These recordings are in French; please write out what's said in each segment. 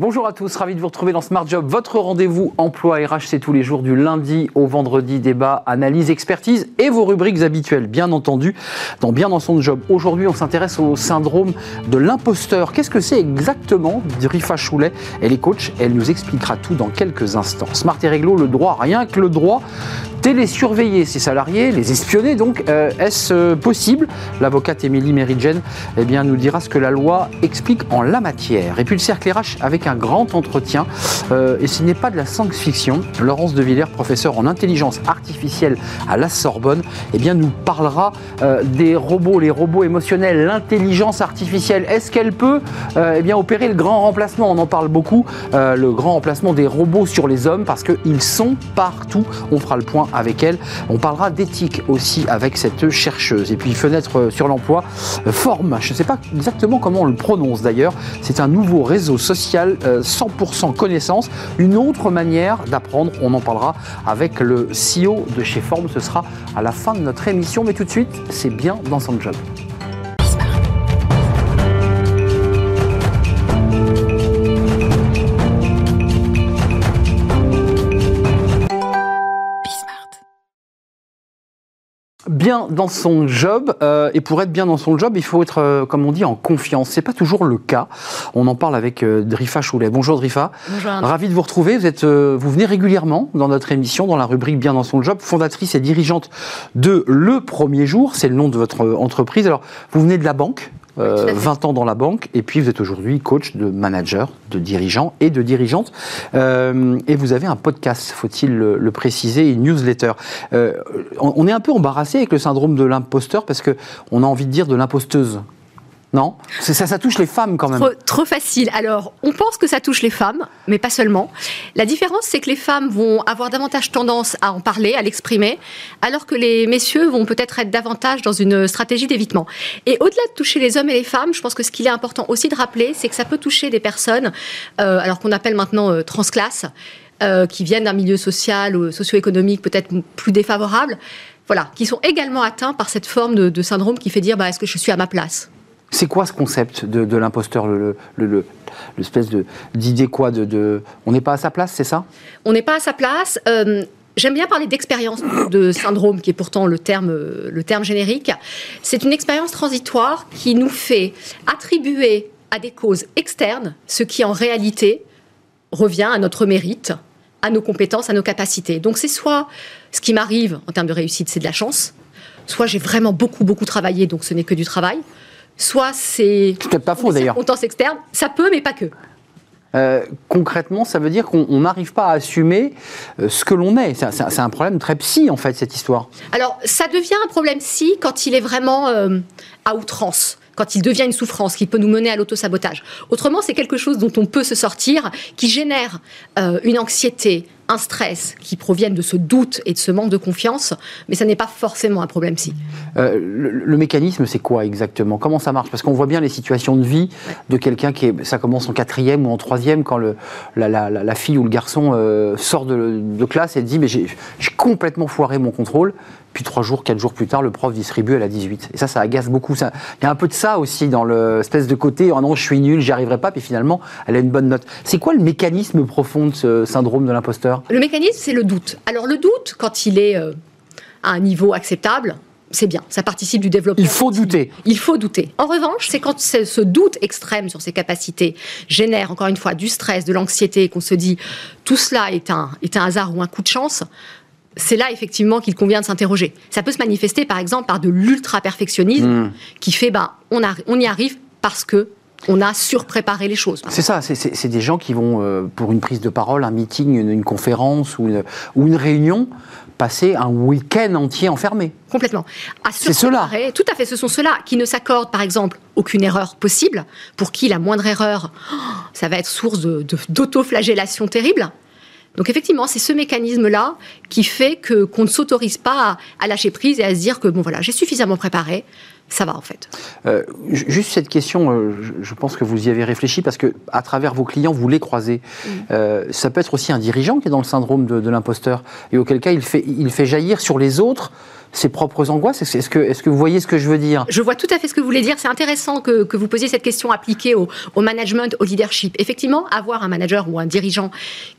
Bonjour à tous, ravi de vous retrouver dans Smart Job. Votre rendez-vous emploi RH, c'est tous les jours du lundi au vendredi, débat, analyse, expertise et vos rubriques habituelles, bien entendu, dans Bien dans son job. Aujourd'hui, on s'intéresse au syndrome de l'imposteur. Qu'est-ce que c'est exactement Rifa Choulet, elle est coach, elle nous expliquera tout dans quelques instants. Smart et réglo, le droit, rien que le droit. Télésurveiller ses salariés, les espionner donc, euh, est-ce euh, possible? L'avocate Émilie Méridjen eh nous dira ce que la loi explique en la matière. Et puis le cercle RH avec un grand entretien. Euh, et ce n'est pas de la science-fiction. Laurence de Villers, professeur en intelligence artificielle à la Sorbonne, eh bien, nous parlera des robots, les robots émotionnels, l'intelligence artificielle. Est-ce qu'elle peut eh bien, opérer le grand remplacement? On en parle beaucoup, le grand remplacement des robots sur les hommes parce qu'ils sont partout. On fera le point avec elle. On parlera d'éthique aussi avec cette chercheuse. Et puis, fenêtre sur l'emploi, Forme, je ne sais pas exactement comment on le prononce d'ailleurs. C'est un nouveau réseau social 100% euh, connaissance, une autre manière d'apprendre. On en parlera avec le CEO de chez Forme. Ce sera à la fin de notre émission. Mais tout de suite, c'est bien dans son job. Bien dans son job. Euh, et pour être bien dans son job, il faut être, euh, comme on dit, en confiance. C'est pas toujours le cas. On en parle avec euh, Drifa Choulet. Bonjour Drifa. Bonjour. Ravi de vous retrouver. Vous êtes, vous venez régulièrement dans notre émission, dans la rubrique Bien dans son job, fondatrice et dirigeante de Le Premier Jour. C'est le nom de votre entreprise. Alors, vous venez de la banque. 20 ans dans la banque, et puis vous êtes aujourd'hui coach de manager, de dirigeants et de dirigeantes. Euh, et vous avez un podcast, faut-il le, préciser, une newsletter. Euh, on, est un peu embarrassé avec le syndrome de l'imposteur parce qu'on a envie de dire de l'imposteuse. Non ça, touche les femmes quand même. Trop, facile. Alors, on pense que ça touche les femmes, mais pas seulement. La différence, c'est que les femmes vont avoir davantage tendance à en parler, à l'exprimer, alors que les messieurs vont peut-être être davantage dans une stratégie d'évitement. Et au-delà de toucher les hommes et les femmes, je pense que ce qu'il est important aussi de rappeler, c'est que ça peut toucher des personnes, euh, alors qu'on appelle maintenant euh, transclasse, euh, qui viennent d'un milieu social ou socio-économique peut-être plus défavorable, voilà, qui sont également atteints par cette forme de, de syndrome qui fait dire bah, est-ce que je suis à ma place? C'est quoi ce concept de, l'imposteur, l'espèce le, d'idée quoi de, On n'est pas à sa place, c'est ça? On n'est pas à sa place. Euh, j'aime bien parler d'expérience de syndrome, qui est pourtant le terme, le terme générique. C'est une expérience transitoire qui nous fait attribuer à des causes externes ce qui en réalité revient à notre mérite, à nos compétences, à nos capacités. Donc c'est soit ce qui m'arrive en termes de réussite, c'est de la chance, soit j'ai vraiment beaucoup, beaucoup travaillé, donc ce n'est que du travail, soit c'est. peut-être pas faux d'ailleurs. Contence externe, ça peut, mais pas que. Euh, concrètement, ça veut dire qu'on n'arrive pas à assumer euh, ce que l'on est. C'est un problème très psy, en fait, cette histoire. Alors, ça devient un problème psy quand il est vraiment euh, à outrance quand il devient une souffrance qui peut nous mener à l'autosabotage. Autrement, c'est quelque chose dont on peut se sortir, qui génère une anxiété, un stress qui proviennent de ce doute et de ce manque de confiance, mais ça n'est pas forcément un problème si. Euh, le, mécanisme, c'est quoi exactement? Comment ça marche? Parce qu'on voit bien les situations de vie de quelqu'un qui est, ça commence en quatrième ou en troisième quand la, fille ou le garçon euh, sort de, de, classe et dit mais j'ai complètement foiré mon contrôle. Puis trois jours, quatre jours plus tard, le prof distribue à la 18. Et ça, ça agace beaucoup. Il y a un peu de ça aussi dans l'espèce de côté, oh non, je suis nul, j'y arriverai pas, puis finalement, elle a une bonne note. C'est quoi le mécanisme profond de ce syndrome de l'imposteur? Le mécanisme, c'est le doute. Alors le doute, quand il est euh, à un niveau acceptable, c'est bien, ça participe du développement. Il faut douter. Il faut douter. En revanche, c'est quand ce doute extrême sur ses capacités génère, encore une fois, du stress, de l'anxiété, qu'on se dit tout cela est un, est un hasard ou un coup de chance, c'est là effectivement qu'il convient de s'interroger. Ça peut se manifester par exemple par de l'ultra-perfectionnisme hmm. qui fait ben, on, on y arrive parce que on a surpréparé les choses. C'est ça, c'est des gens qui vont, euh, pour une prise de parole, un meeting, une, conférence ou une, ou une, réunion, passer un week-end entier enfermé. Complètement. C'est cela. Tout à fait, ce sont ceux-là qui ne s'accordent, par exemple, aucune erreur possible, pour qui la moindre erreur, ça va être source d'autoflagellation terrible. Donc effectivement, c'est ce mécanisme-là qui fait que qu'on ne s'autorise pas à, lâcher prise et à se dire que bon voilà, j'ai suffisamment préparé, ça va en fait. Euh, juste cette question, euh, je, pense que vous y avez réfléchi parce que à travers vos clients, vous les croisez. Euh, ça peut être aussi un dirigeant qui est dans le syndrome de, l'imposteur et auquel cas il fait, il fait jaillir sur les autres ses propres angoisses Est-ce que, est que, vous voyez ce que je veux dire? Je vois tout à fait ce que vous voulez dire. C'est intéressant que, que, vous posiez cette question appliquée au, au, management, au leadership. Effectivement, avoir un manager ou un dirigeant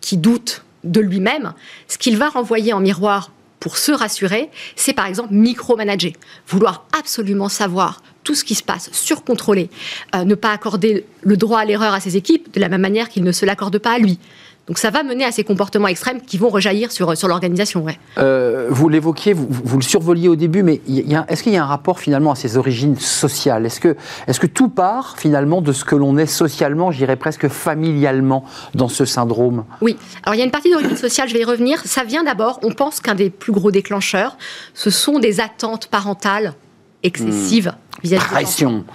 qui doute de lui-même, ce qu'il va renvoyer en miroir pour se rassurer, c'est par exemple micromanager, vouloir absolument savoir tout ce qui se passe, surcontrôler, euh, ne pas accorder le droit à l'erreur à ses équipes de la même manière qu'il ne se l'accorde pas à lui. Donc ça va mener à ces comportements extrêmes qui vont rejaillir sur, sur l'organisation. Ouais. Euh, vous l'évoquiez, vous, vous, le survoliez au début, mais est-ce qu'il y a un rapport finalement à ses origines sociales? Est-ce que, est que tout part finalement de ce que l'on est socialement, j'irais presque familialement, dans ce syndrome? Oui. Alors il y a une partie d'origine sociale, je vais y revenir. Ça vient d'abord, on pense qu'un des plus gros déclencheurs, ce sont des attentes parentales excessives mmh. vis-à-vis Pression.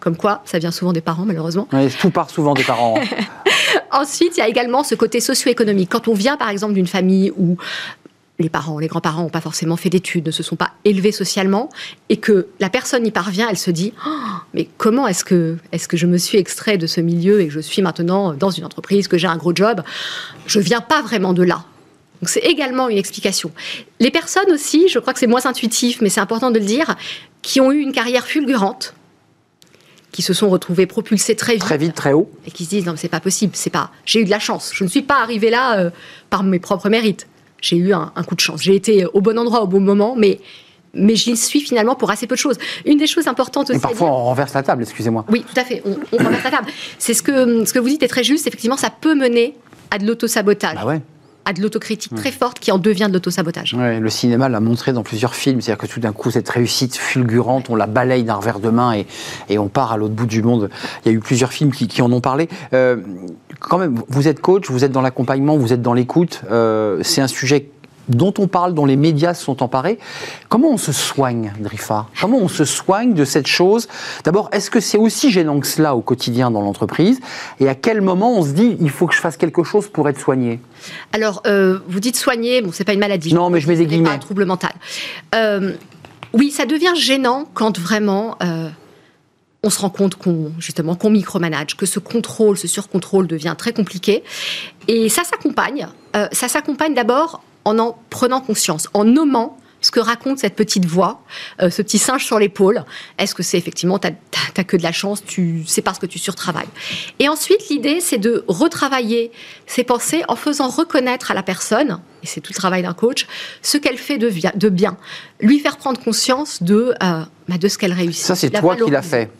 Comme quoi, ça vient souvent des parents, malheureusement. Oui, tout part souvent des parents. Ensuite, il y a également ce côté socio-économique. Quand on vient, par exemple, d'une famille où les parents, les grands-parents n'ont pas forcément fait d'études, ne se sont pas élevés socialement, et que la personne y parvient, elle se dit oh, mais comment est-ce que, est que je me suis extrait de ce milieu et que je suis maintenant dans une entreprise, que j'ai un gros job? Je viens pas vraiment de là. Donc c'est également une explication. Les personnes aussi, je crois que c'est moins intuitif, mais c'est important de le dire, qui ont eu une carrière fulgurante, qui se sont retrouvés propulsés très vite. Très vite, très haut. Et qui se disent non, c'est pas possible, c'est pas. J'ai eu de la chance. Je ne suis pas arrivé là euh, par mes propres mérites. J'ai eu un, coup de chance. J'ai été au bon endroit au bon moment, mais mais j'y suis finalement pour assez peu de choses. Une des choses importantes aussi. Et parfois, on renverse la table, excusez-moi. Oui, tout à fait. On, on renverse la table. C'est ce que, ce que vous dites est très juste. Effectivement, ça peut mener à de l'autosabotage. Bah ouais à de l'autocritique très forte qui en devient de l'autosabotage. Ouais, le cinéma l'a montré dans plusieurs films, c'est-à-dire que tout d'un coup, cette réussite fulgurante, on la balaye d'un revers de main et, et on part à l'autre bout du monde. Il y a eu plusieurs films qui, qui en ont parlé. Euh, quand même, vous êtes coach, vous êtes dans l'accompagnement, vous êtes dans l'écoute. Euh, c'est un sujet dont on parle, dont les médias se sont emparés. Comment on se soigne, Drifa Comment on se soigne de cette chose? D'abord, est-ce que c'est aussi gênant que cela au quotidien dans l'entreprise? Et à quel moment on se dit, il faut que je fasse quelque chose pour être soigné? Alors, euh, vous dites soigner, bon, c'est pas une maladie. Non, mais je mets des guillemets. Pas un trouble mental. Euh, oui, ça devient gênant quand vraiment... Euh, on se rend compte qu'on justement qu'on micromanage, que ce contrôle, ce surcontrôle devient très compliqué. Et ça s'accompagne. ça s'accompagne d'abord en en prenant conscience, en nommant ce que raconte cette petite voix, euh, ce petit singe sur l'épaule. Est-ce que c'est effectivement, tu n'as que de la chance, tu c'est parce que tu surtravailles. Et ensuite, l'idée, c'est de retravailler ses pensées en faisant reconnaître à la personne, et c'est tout le travail d'un coach, ce qu'elle fait de, de, bien. Lui faire prendre conscience de, euh, bah, de ce qu'elle réussit. Ça, c'est toi qui l'as fait.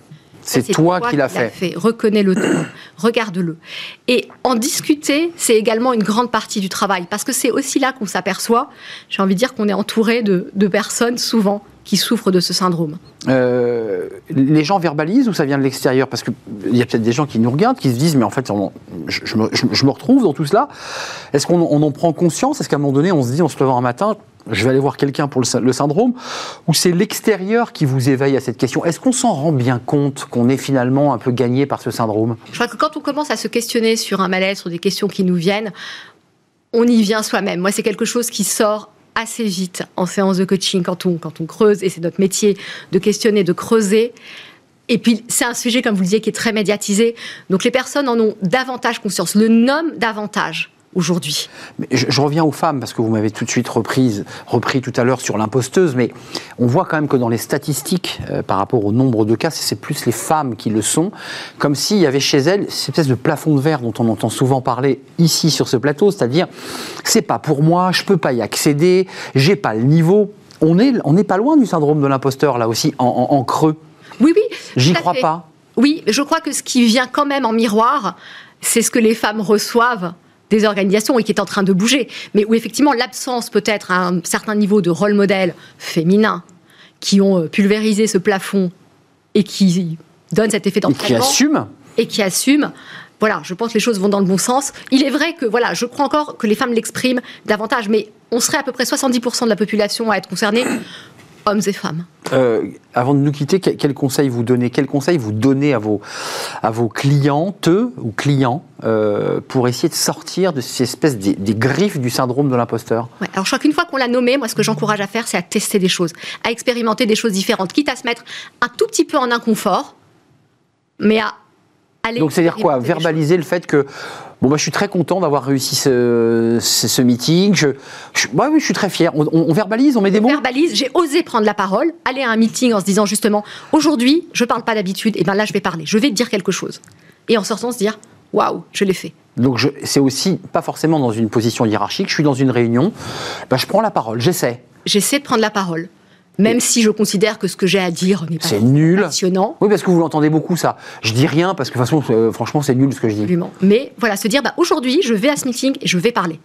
C'est toi, qui l'as fait. fait. Reconnais-le, regarde-le. Et en discuter, c'est également une grande partie du travail, parce que c'est aussi là qu'on s'aperçoit, j'ai envie de dire qu'on est entouré de, personnes souvent qui souffrent de ce syndrome. Euh, les gens verbalisent ou ça vient de l'extérieur? Parce qu'il y a peut-être des gens qui nous regardent, qui se disent, mais en fait, je, me, retrouve dans tout cela. Est-ce qu'on en prend conscience? Est-ce qu'à un moment donné, on se dit, en se levant un matin, je vais aller voir quelqu'un pour le, syndrome, ou c'est l'extérieur qui vous éveille à cette question? Est-ce qu'on s'en rend bien compte qu'on est finalement un peu gagné par ce syndrome? Je crois que quand on commence à se questionner sur un malaise, sur des questions qui nous viennent, on y vient soi-même. Moi, c'est quelque chose qui sort assez vite en séance de coaching quand on, quand on creuse, et c'est notre métier de questionner, de creuser. Et puis, c'est un sujet, comme vous le disiez, qui est très médiatisé. Donc, les personnes en ont davantage conscience, le nomment davantage aujourd'hui. Je, reviens aux femmes parce que vous m'avez tout de suite reprise, repris tout à l'heure sur l'imposteuse, mais on voit quand même que dans les statistiques, euh, par rapport au nombre de cas, c'est plus les femmes qui le sont, comme s'il y avait chez elles cette espèce de plafond de verre dont on entend souvent parler ici sur ce plateau, c'est-à-dire c'est pas pour moi, je peux pas y accéder, j'ai pas le niveau. On n'est on est pas loin du syndrome de l'imposteur là aussi, en, creux. Oui, oui. J'y crois pas. Oui, je crois que ce qui vient quand même en miroir, c'est ce que les femmes reçoivent des organisations et qui est en train de bouger, mais où effectivement l'absence peut-être à un certain niveau de rôle modèle féminin qui ont euh, pulvérisé ce plafond et qui donnent cet effet d'entraînement. Et qui assument. Et qui assument. Voilà, je pense que les choses vont dans le bon sens. Il est vrai que, voilà, je crois encore que les femmes l'expriment davantage, mais on serait à peu près 70% de la population à être concernée hommes et femmes. Euh, avant de nous quitter, quel, conseil vous donnez Quel conseil vous donnez à vos, à vos clientes ou clients euh, pour essayer de sortir de ces espèces des, griffes du syndrome de l'imposteur? Alors je crois qu'une fois qu'on l'a nommé, moi ce que j'encourage à faire, c'est à tester des choses, à expérimenter des choses différentes, quitte à se mettre un tout petit peu en inconfort, mais à Donc, c'est-à-dire quoi Verbaliser le fait que. Bon, bah, je suis très content d'avoir réussi ce, ce, ce meeting. Je, je, ouais, oui, je suis très fier. On, on- on verbalise, on met des mots verbalise, j'ai osé prendre la parole, aller à un meeting en se disant justement, aujourd'hui, je parle pas d'habitude, et bien là, je vais parler, je vais dire quelque chose. Et en sortant, se dire, waouh, je l'ai fait. Donc, c'est aussi pas forcément dans une position hiérarchique. Je suis dans une réunion. Bah, je prends la parole, j'essaie. J'essaie de prendre la parole, même si je considère que ce que j'ai à dire n'est pas C'est nul. passionnant. Oui, parce que vous l'entendez beaucoup, ça. Je dis rien parce que, de toute façon, euh, franchement, c'est nul ce que je dis. Absolument. Mais voilà, se dire, bah, aujourd'hui, je vais à ce meeting et je vais parler.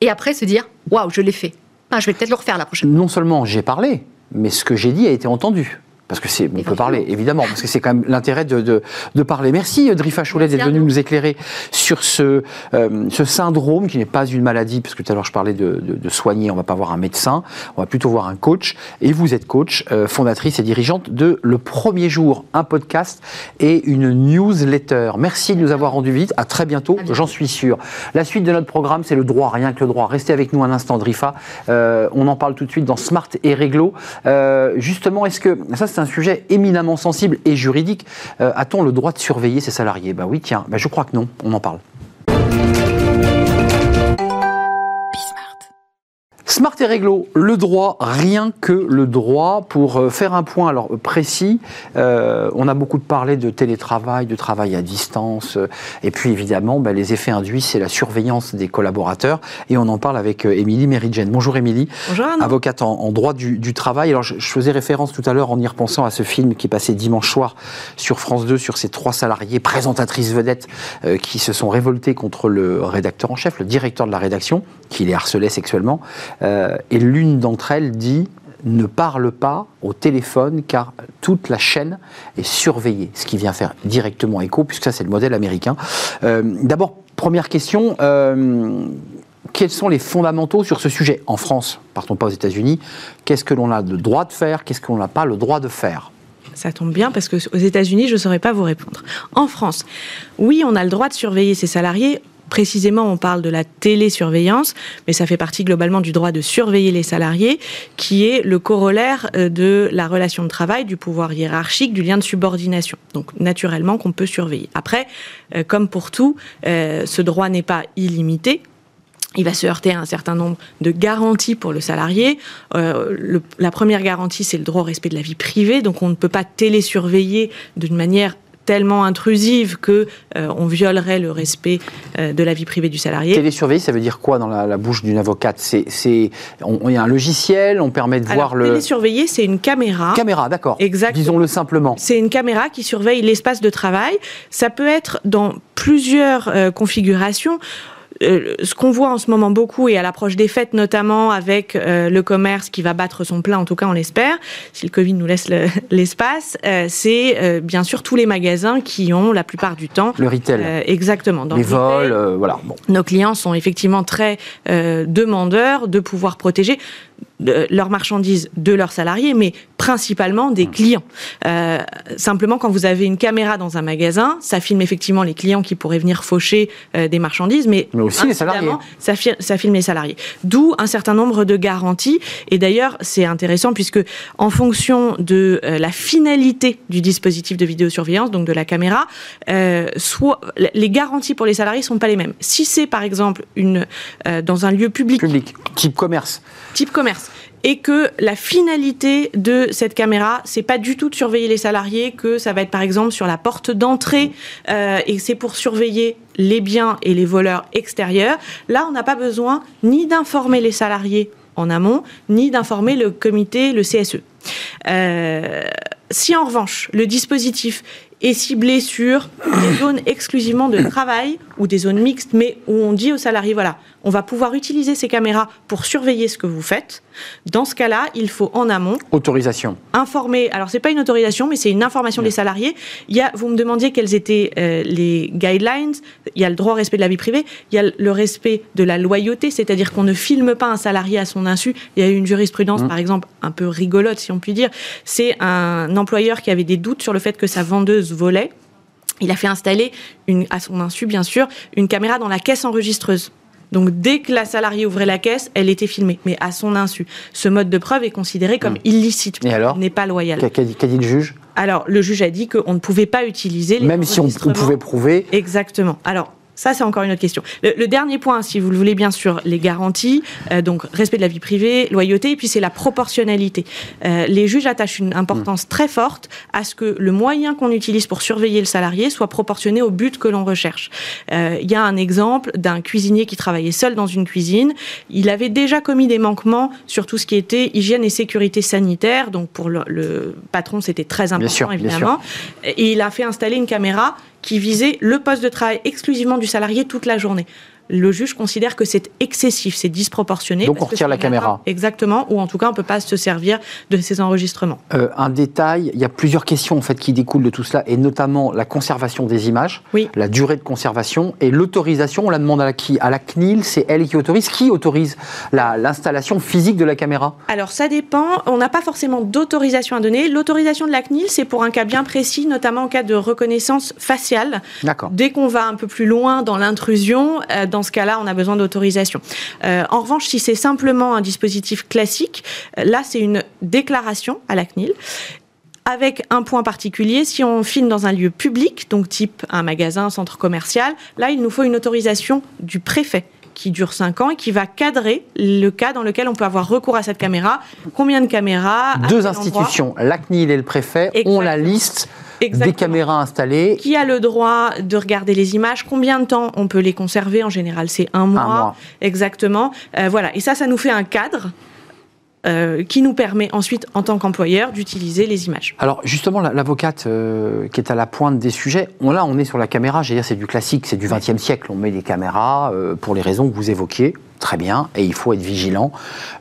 Et après, se dire, waouh, je l'ai fait. Ah, je vais peut-être le refaire la prochaine. Non seulement j'ai parlé, mais ce que j'ai dit a été entendu. Parce que c'est, on peut parler, évidemment, parce que c'est quand même l'intérêt de, de, de parler. Merci euh, Drifa Merci d'être venu nous éclairer sur ce, euh, ce syndrome qui n'est pas une maladie, parce que tout à l'heure je parlais de, de, soigner, on va pas voir un médecin, on va plutôt voir un coach. Et vous êtes coach, euh, fondatrice et dirigeante de Le Premier Jour, un podcast et une newsletter. Merci de nous avoir rendu visite. À très bientôt, j'en suis sûr. La suite de notre programme, c'est le droit, rien que le droit. Restez avec nous un instant, Drifa. Euh, on en parle tout de suite dans Smart et Réglo. Justement, est-ce que ça, c'est un sujet éminemment sensible et juridique Euh, A-t-on le droit de surveiller ses salariés? Ben oui, tiens, ben je crois que non. On en parle. Smart et réglo, le droit, rien que le droit. Pour euh, faire un point alors précis, euh, on a beaucoup parlé de télétravail, de travail à distance, euh, et puis évidemment, ben, les effets induits, c'est la surveillance des collaborateurs, et on en parle avec euh, Émilie Méridjen. Bonjour Émilie, avocate en, en droit du, du travail. Alors je, je faisais référence tout à l'heure en y repensant à ce film qui est passé dimanche soir sur France 2 sur ces trois salariés présentatrices vedettes euh, qui se sont révoltés contre le rédacteur en chef, le directeur de la rédaction, qui les harcelait sexuellement. Euh, et l'une d'entre elles dit ne parle pas au téléphone car toute la chaîne est surveillée, ce qui vient faire directement écho, puisque ça c'est le modèle américain. Euh, D'abord, première question, euh, quels sont les fondamentaux sur ce sujet En France, partons pas aux États-Unis, qu'est-ce que l'on a le droit de faire, qu'est-ce que l'on n'a pas le droit de faire? Ça tombe bien parce que aux États-Unis, je ne saurais pas vous répondre. En France, oui, on a le droit de surveiller ses salariés. Précisément, on parle de la télésurveillance, mais ça fait partie globalement du droit de surveiller les salariés, qui est le corollaire euh, de la relation de travail, du pouvoir hiérarchique, du lien de subordination. Donc, naturellement, qu'on peut surveiller. Après, euh, comme pour tout, euh, ce droit n'est pas illimité. Il va se heurter à un certain nombre de garanties pour le salarié. La première garantie, c'est le droit au respect de la vie privée. Donc, on ne peut pas télésurveiller d'une manière tellement intrusive que euh, on violerait le respect euh, de la vie privée du salarié. Télésurveiller, ça veut dire quoi dans la, la bouche d'une avocate? C'est, Il y a un logiciel, on permet de Alors, voir le... télésurveiller, c'est une caméra. Caméra, d'accord. Exactement. Disons-le simplement. C'est une caméra qui surveille l'espace de travail. Ça peut être dans plusieurs euh, configurations. Euh, ce qu'on voit en ce moment beaucoup et à l'approche des fêtes notamment avec euh, le commerce qui va battre son plein, en tout cas on l'espère, si le Covid nous laisse le- l'espace, euh, c'est bien sûr tous les magasins qui ont la plupart du temps Le retail. exactement dans les le retail, vols, voilà. Bon. nos clients sont effectivement très demandeurs de pouvoir protéger de- leurs marchandises de leurs salariés, mais principalement Mmh. des clients. Euh, simplement, quand vous avez une caméra dans un magasin, ça filme effectivement les clients qui pourraient venir faucher euh, des marchandises, mais, Mais aussi les salariés. Ça, fi- ça filme les salariés. D'où un certain nombre de garanties. Et d'ailleurs, c'est intéressant puisque en fonction de euh, la finalité du dispositif de vidéosurveillance, donc de la caméra, soit les garanties pour les salariés sont pas les mêmes. Si c'est par exemple une dans un lieu public Public, type commerce. type commerce et que la finalité de cette caméra, c'est pas du tout de surveiller les salariés, que ça va être par exemple sur la porte d'entrée euh, et c'est pour surveiller les biens et les voleurs extérieurs. Là, on n'a pas besoin ni d'informer les salariés en amont, ni d'informer le comité, le CSE. Euh, si en revanche le dispositif est ciblé sur des zones exclusivement de travail ou des zones mixtes, mais où on dit aux salariés, voilà, on va pouvoir utiliser ces caméras pour surveiller ce que vous faites. Dans ce cas-là, il faut en amont Autorisation. informer. Alors c'est pas une autorisation, mais c'est une information des salariés. Il y a, vous me demandiez quels étaient euh, les guidelines. Il y a le droit au respect de la vie privée. Il y a le respect de la loyauté, c'est-à-dire qu'on ne filme pas un salarié à son insu. Il y a eu une jurisprudence, Mmh. par exemple, un peu rigolote, si on peut dire. C'est un employeur qui avait des doutes sur le fait que sa vendeuse volait. Il a fait installer, une, à son insu bien sûr, une caméra dans la caisse enregistreuse. Donc dès que la salariée ouvrait la caisse, elle était filmée, mais à son insu. Ce mode de preuve est considéré comme illicite. Et alors n'est pas loyal. Qu'a dit, le juge? Alors, le juge a dit qu'on ne pouvait pas utiliser les Même si on, pouvait prouver. Exactement. Alors, ça, c'est encore une autre question. Le, le dernier point, si vous le voulez bien sûr, les garanties, euh, donc respect de la vie privée, loyauté, et puis c'est la proportionnalité. Euh, les juges attachent une importance très forte à ce que le moyen qu'on utilise pour surveiller le salarié soit proportionné au but que l'on recherche. Euh, Il y a un exemple d'un cuisinier qui travaillait seul dans une cuisine. Il avait déjà commis des manquements sur tout ce qui était hygiène et sécurité sanitaire. Donc pour le, le patron, c'était très important, sûr, bien évidemment. Et il a fait installer une caméra qui visait le poste de travail exclusivement du salarié toute la journée. Le juge considère que c'est excessif, c'est disproportionné. Donc parce on retire la caméra. Exactement, ou en tout cas on ne peut pas se servir de ces enregistrements. Euh, un détail, il y a plusieurs questions en fait qui découlent de tout cela, et notamment la conservation des images, Oui. la durée de conservation et l'autorisation. On la demande à la qui À la CNIL, c'est elle qui autorise. Qui autorise la- l'installation physique de la caméra? Alors ça dépend, on n'a pas forcément d'autorisation à donner. L'autorisation de la CNIL, c'est pour un cas bien précis, notamment en cas de reconnaissance faciale. D'accord. Dès qu'on va un peu plus loin dans l'intrusion, euh, dans ce cas-là, on a besoin d'autorisation. Euh, en revanche, si c'est simplement un dispositif classique, là, c'est une déclaration à la CNIL. Avec un point particulier, si on filme dans un lieu public, donc type un magasin, un centre commercial, là, il nous faut une autorisation du préfet qui dure 5 ans et qui va cadrer le cas dans lequel on peut avoir recours à cette caméra. Combien de caméras Deux institutions, la CNIL et le préfet, ont la Exactement. des caméras installées. Qui a le droit de regarder les images Combien de temps on peut les conserver? En général, c'est un mois. mois. Exactement. Euh, voilà. Et ça, ça nous fait un cadre euh, qui nous permet ensuite, en tant qu'employeur, d'utiliser les images. Alors justement, la- l'avocate euh, qui est à la pointe des sujets, on, là on est sur la caméra, j'ai dire c'est du classique, c'est du XXe siècle, on met des caméras euh, pour les raisons que vous évoquiez, très bien, et il faut être vigilant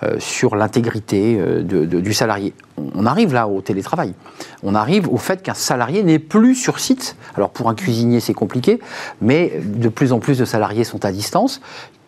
euh, sur l'intégrité euh, du salarié. On arrive là au télétravail, on arrive au fait qu'un salarié n'est plus sur site. Alors pour un cuisinier c'est compliqué, mais de plus en plus de salariés sont à distance.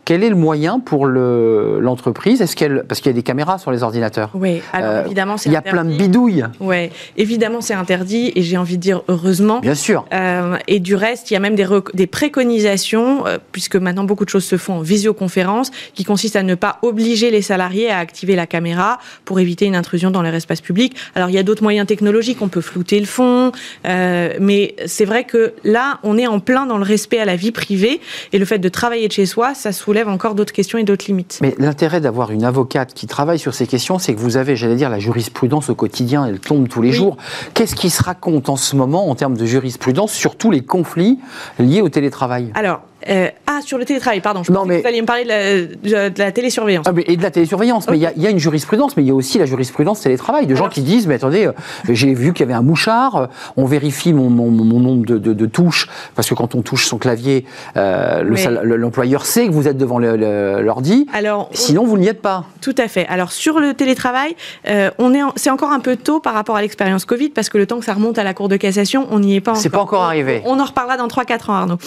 Quel est le moyen pour le- l'entreprise? Est-ce qu'elle, parce qu'il y a des caméras sur les ordinateurs. Oui. Alors Euh, évidemment, c'est Il y a plein de bidouilles, Ouais. Évidemment, c'est interdit, et j'ai envie de dire heureusement. bien sûr. Euh, et du reste, il y a même des, préconisations, euh, puisque maintenant beaucoup de choses se font en visioconférence, qui consistent à ne pas obliger les salariés à activer la caméra pour éviter une intrusion dans leur espace public. Alors il y a d'autres moyens technologiques, on peut flouter le fond, mais c'est vrai que là, on est en plein dans le respect à la vie privée, et le fait de travailler de chez soi, ça soulève encore d'autres questions et d'autres limites. Mais l'intérêt d'avoir une avocate qui travaille sur ces questions, c'est que vous avez, j'allais dire, la jurisprudence au quotidien, elle tombe tous les Oui. jours. Qu'est-ce qui se raconte en ce moment en termes de jurisprudence sur tous les conflits liés au télétravail? Alors, euh, ah, sur le télétravail, pardon, je Non, mais- que vous alliez me parler de la, de la télésurveillance. Ah, mais- et de la télésurveillance, mais il y a- il y, a une jurisprudence, mais il y a aussi la jurisprudence télétravail, de gens qui disent, mais attendez, euh, j'ai vu qu'il y avait un mouchard, euh, on vérifie mon, mon- mon nombre de, de- de touches, parce que quand on touche son clavier, euh, le Mais- l'employeur sait que vous êtes devant l'ordi, Alors, on- sinon vous n'y êtes pas. Tout à fait. Alors sur le télétravail, euh, on est, en- c'est encore un peu tôt par rapport à l'expérience Covid parce que le temps que ça remonte à la Cour de cassation, on n'y est pas encore. C'est pas encore arrivé. On en reparlera dans 3-4 ans, Arnaud.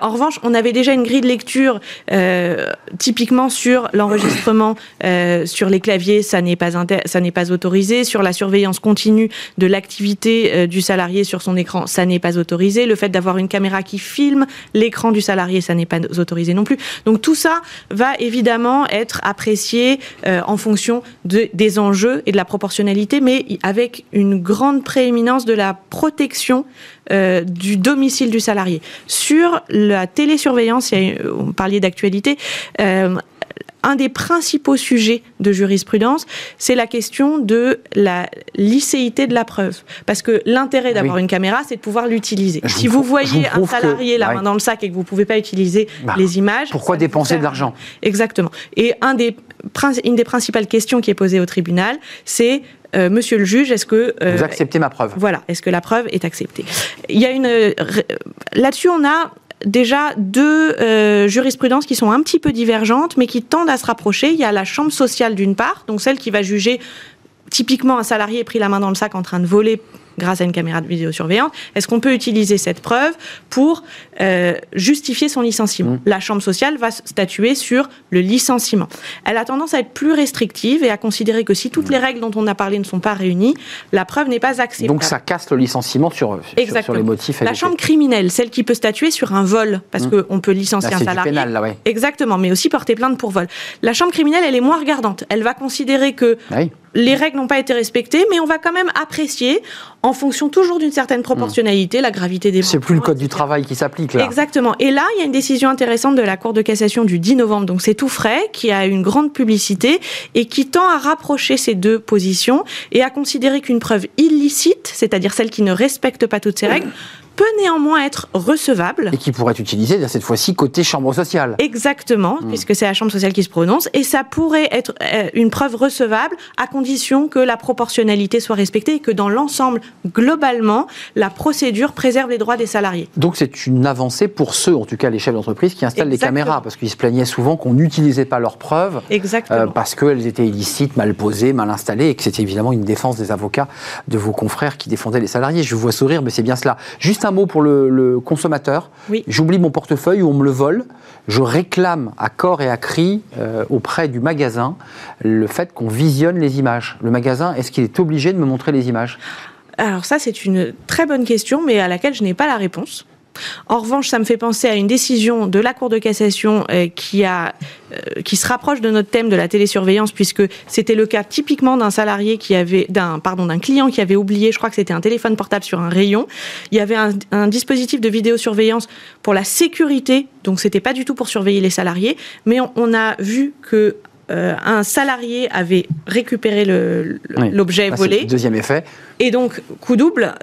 En revanche, on avait déjà une grille de lecture euh, typiquement sur l'enregistrement euh, sur les claviers, ça n'est pas ça n'est pas autorisé. Sur la surveillance continue de l'activité euh, du salarié sur son écran, ça n'est pas autorisé. Le fait d'avoir une caméra qui filme l'écran du salarié, ça n'est pas autorisé non plus. Donc tout ça va évidemment être apprécié en fonction de- des enjeux et de la proportionnalité, mais avec une grande prééminence de la protection euh, du domicile du salarié. Sur la télésurveillance, on parlait d'actualité, euh, un des principaux sujets de jurisprudence, c'est la question de la licéité de la preuve. Parce que l'intérêt d'avoir Oui. une caméra, c'est de pouvoir l'utiliser. Si vous voyez un prouve que- salarié la Ouais. main dans le sac et que vous ne pouvez pas utiliser Bah, les images... Pourquoi dépenser de l'argent? Exactement. Et un des, prin- une des principales questions qui est posée au tribunal, c'est euh, Monsieur le juge, est-ce que euh, Vous acceptez ma preuve. voilà, est-ce que la preuve est acceptée? Il y a une euh, là-dessus, on a déjà deux euh, jurisprudences qui sont un petit peu divergentes, mais qui tendent à se rapprocher. Il y a la chambre sociale d'une part, donc celle qui va juger typiquement un salarié pris la main dans le sac en train de voler grâce à une caméra de vidéosurveillance, est-ce qu'on peut utiliser cette preuve pour euh, justifier son licenciement La Chambre sociale va statuer sur le licenciement. Elle a tendance à être plus restrictive et à considérer que si toutes les règles dont on a parlé ne sont pas réunies, la preuve n'est pas acceptable. Donc ça casse le licenciement sur, sur, sur Exactement. les motifs. La chambre criminelle, celle qui peut statuer sur un vol, parce Mmh. qu'on peut licencier Là, un salarié. pénal, là, ouais. Exactement, mais aussi porter plainte pour vol. La chambre criminelle, elle est moins regardante. Elle va considérer que Oui. les règles n'ont pas été respectées, mais on va quand même apprécier en fonction toujours d'une certaine proportionnalité, la gravité des C'est plus le code du travail qui s'applique là. Exactement. Et là, il y a une décision intéressante de la Cour de cassation du 10 novembre, donc c'est tout frais, qui a une grande publicité et qui tend à rapprocher ces deux positions et à considérer qu'une preuve illicite, c'est-à-dire celle qui ne respecte pas toutes ces règles, peut néanmoins être recevable. Et qui pourrait être utilisé cette fois-ci côté chambre sociale. Exactement, hmm. puisque c'est la chambre sociale qui se prononce. Et ça pourrait être euh, une preuve recevable à condition que la proportionnalité soit respectée et que dans l'ensemble, globalement, la procédure préserve les droits des salariés. Donc c'est une avancée pour ceux, en tout cas les chefs d'entreprise, qui installent les caméras, parce qu'ils se plaignaient souvent qu'on n'utilisait pas leurs preuves. Exactement. Euh, parce qu'elles étaient illicites, mal posées, mal installées, et que c'était évidemment une défense des avocats de vos confrères qui défendaient les salariés. Je vous vois sourire, mais c'est bien cela. Juste un mot pour le, consommateur. J'oublie mon portefeuille ou on me le vole. Je réclame à corps et à cri euh, auprès du magasin le fait qu'on visionne les images. Le magasin, est-ce qu'il est obligé de me montrer les images? Alors ça, c'est une très bonne question, mais à laquelle je n'ai pas la réponse. En revanche, ça me fait penser à une décision de la Cour de cassation euh, qui, a, euh, qui se rapproche de notre thème de la télésurveillance, puisque c'était le cas typiquement d'un salarié qui avait, d'un, pardon, d'un client qui avait oublié, je crois que c'était un téléphone portable sur un rayon. Il y avait un, dispositif de vidéosurveillance pour la sécurité, donc c'était pas du tout pour surveiller les salariés, mais on, a vu que euh, un salarié avait récupéré l'objet volé. Deuxième effet. Et donc, coup double,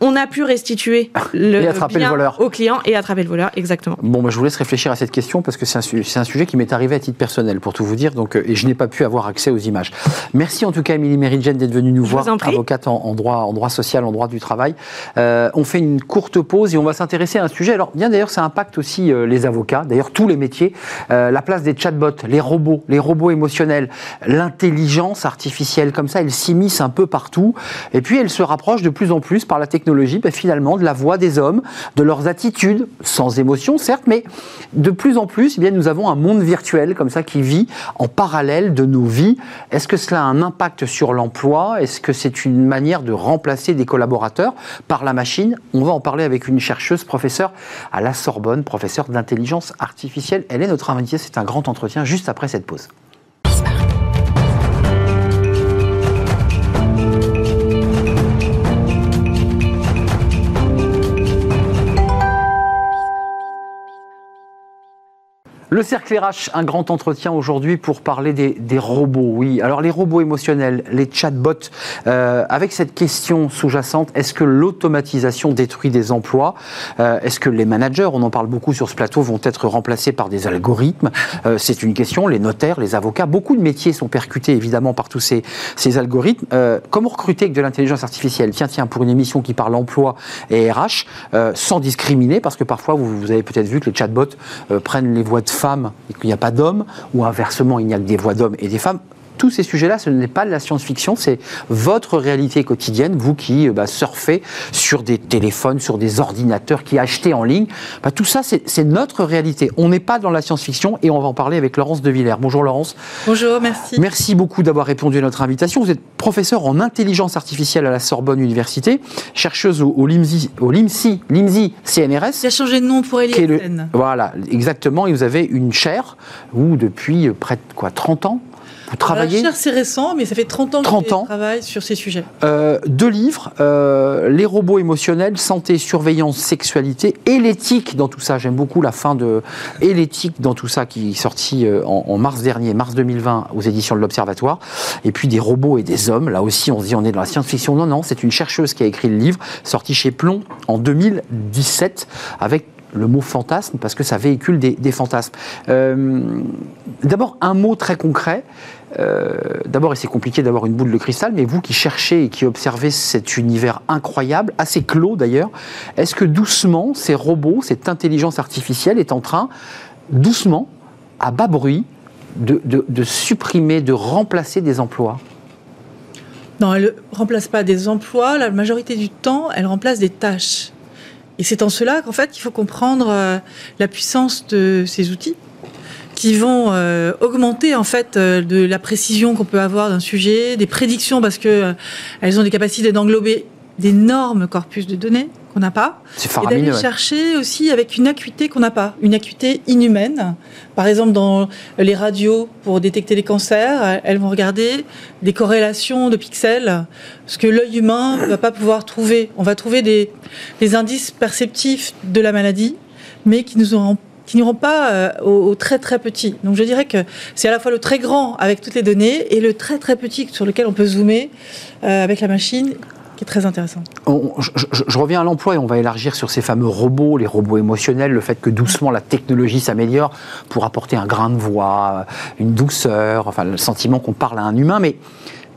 on a pu restituer le, bien au client et attraper le voleur, exactement. Bon, bah, je vous laisse réfléchir à cette question parce que c'est un, un, sujet qui m'est arrivé à titre personnel, pour tout vous dire, donc, euh, et je n'ai pas pu avoir accès aux images. Merci en tout cas, Émilie Méridjen, d'être venue nous voir, avocate en, droit, en droit social, en droit du travail. Euh, on fait une courte pause et on va s'intéresser à un sujet. Alors, bien d'ailleurs, ça impacte aussi euh, les avocats, d'ailleurs tous les métiers, la place des chatbots, les robots, les robots émotionnels, l'intelligence artificielle, comme ça, elle s'immisce un peu partout. Et puis, elle se rapproche de plus en plus par la technologie ben, finalement de la voix des hommes, de leurs attitudes, sans émotion certes, mais de plus en plus, eh bien, nous avons un monde virtuel comme ça qui vit en parallèle de nos vies. Est-ce que cela a un impact sur l'emploi? Est-ce que c'est une manière de remplacer des collaborateurs par la machine? On va en parler avec une chercheuse, professeure à la Sorbonne, professeure d'intelligence artificielle. Elle est notre invitée, c'est un grand entretien juste après cette pause. Le cercle RH, un grand entretien aujourd'hui pour parler des, robots. Oui, alors les robots émotionnels, les chatbots, euh, avec cette question sous-jacente, est-ce que l'automatisation détruit des emplois? Euh, Est-ce que les managers, on en parle beaucoup sur ce plateau, vont être remplacés par des algorithmes? Euh, C'est une question. Les notaires, les avocats, beaucoup de métiers sont percutés évidemment par tous ces, ces algorithmes. comment recruter avec de l'intelligence artificielle? Tiens, tiens, pour une émission qui parle emploi et RH, sans discriminer, parce que parfois vous, vous avez peut-être vu que les chatbots prennent les voix de femmes et qu'il n'y a pas d'hommes, ou inversement, il n'y a que des voix d'hommes et des femmes tous ces sujets-là, ce n'est pas de la science-fiction, c'est votre réalité quotidienne, vous qui euh, bah, surfez sur des téléphones, sur des ordinateurs, qui achetez en ligne. Bah, tout ça, c'est notre réalité. On n'est pas dans la science-fiction et on va en parler avec Laurence De Villers. Bonjour Laurence. Bonjour, merci. Merci beaucoup d'avoir répondu à notre invitation. Vous êtes professeur en intelligence artificielle à la Sorbonne Université, chercheuse au, LIMSI, au LIMSI, LIMSI CNRS. Il a changé de nom pour Eliasen. Voilà, exactement. Et vous avez une chaire où depuis près de quoi, 30 ans vous travaillez C'est récent, mais ça fait 30 ans que je travaille sur ces sujets. Euh, deux livres, euh, Les robots émotionnels, santé, surveillance, sexualité et l'éthique dans tout ça. J'aime beaucoup la fin de et l'éthique dans tout ça qui est sorti euh, en, mars dernier, mars 2020, aux éditions de l'Observatoire. Et puis des robots et des hommes. Là aussi, on se dit on est dans la science-fiction. Non, non, c'est une chercheuse qui a écrit le livre, sorti chez Plomb en 2017, avec le mot fantasme parce que ça véhicule des, fantasmes. D'abord, un mot très concret. Euh, d'abord, et c'est compliqué d'avoir une boule de cristal, mais vous qui cherchez et qui observez cet univers incroyable, assez clos d'ailleurs, est-ce que doucement, ces robots, cette intelligence artificielle est en train, doucement, à bas bruit, de, supprimer, de remplacer des emplois? Non, elle ne remplace pas des emplois. La majorité du temps, elle remplace des tâches. Et c'est en cela qu'en fait, il faut comprendre euh, la puissance de ces outils qui vont euh, augmenter en fait euh, de la précision qu'on peut avoir d'un sujet, des prédictions parce que elles ont des capacités d'englober d'énormes corpus de données. Qu'on n'a pas. C'est Et d'aller ouais. chercher aussi avec une acuité qu'on n'a pas, une acuité inhumaine. Par exemple, dans les radios, pour détecter les cancers, elles vont regarder des corrélations de pixels, ce que l'œil humain ne va pas pouvoir trouver. On va trouver des, des indices perceptifs de la maladie, mais qui nous auront qui n'iront pas euh, au, très très petit. Donc je dirais que c'est à la fois le très grand avec toutes les données et le très très petit sur lequel on peut zoomer euh, avec la machine, très intéressant. Je, reviens à l'emploi et on va élargir sur ces fameux robots, les robots émotionnels, le fait que doucement la technologie s'améliore pour apporter un grain de voix, une douceur, enfin le sentiment qu'on parle à un humain. Mais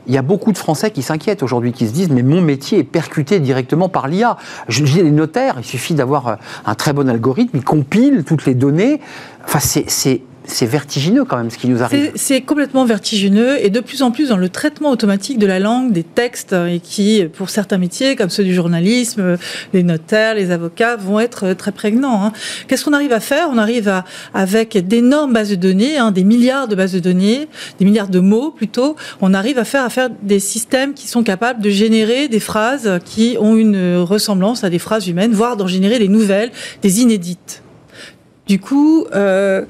il y a beaucoup de Français qui s'inquiètent aujourd'hui, qui se disent mais mon métier est percuté directement par l'IA. Je dis les notaires, il suffit d'avoir euh, un très bon algorithme, il compile toutes les données. Enfin c'est- c'est vertigineux quand même ce qui nous arrive. C'est- complètement vertigineux et de plus en plus dans le traitement automatique de la langue, des textes, euh, et qui, pour certains métiers, comme ceux du journalisme, euh, les notaires, les avocats, vont être euh, très prégnants. hein. Qu'est-ce qu'on arrive à faire? On arrive à, avec d'énormes bases de données, hein, des milliards de bases de données, des milliards de mots plutôt, on arrive à faire, à faire des systèmes qui sont capables de générer des phrases qui ont une ressemblance à des phrases humaines, voire d'en générer des nouvelles, des inédites. Du coup, euh,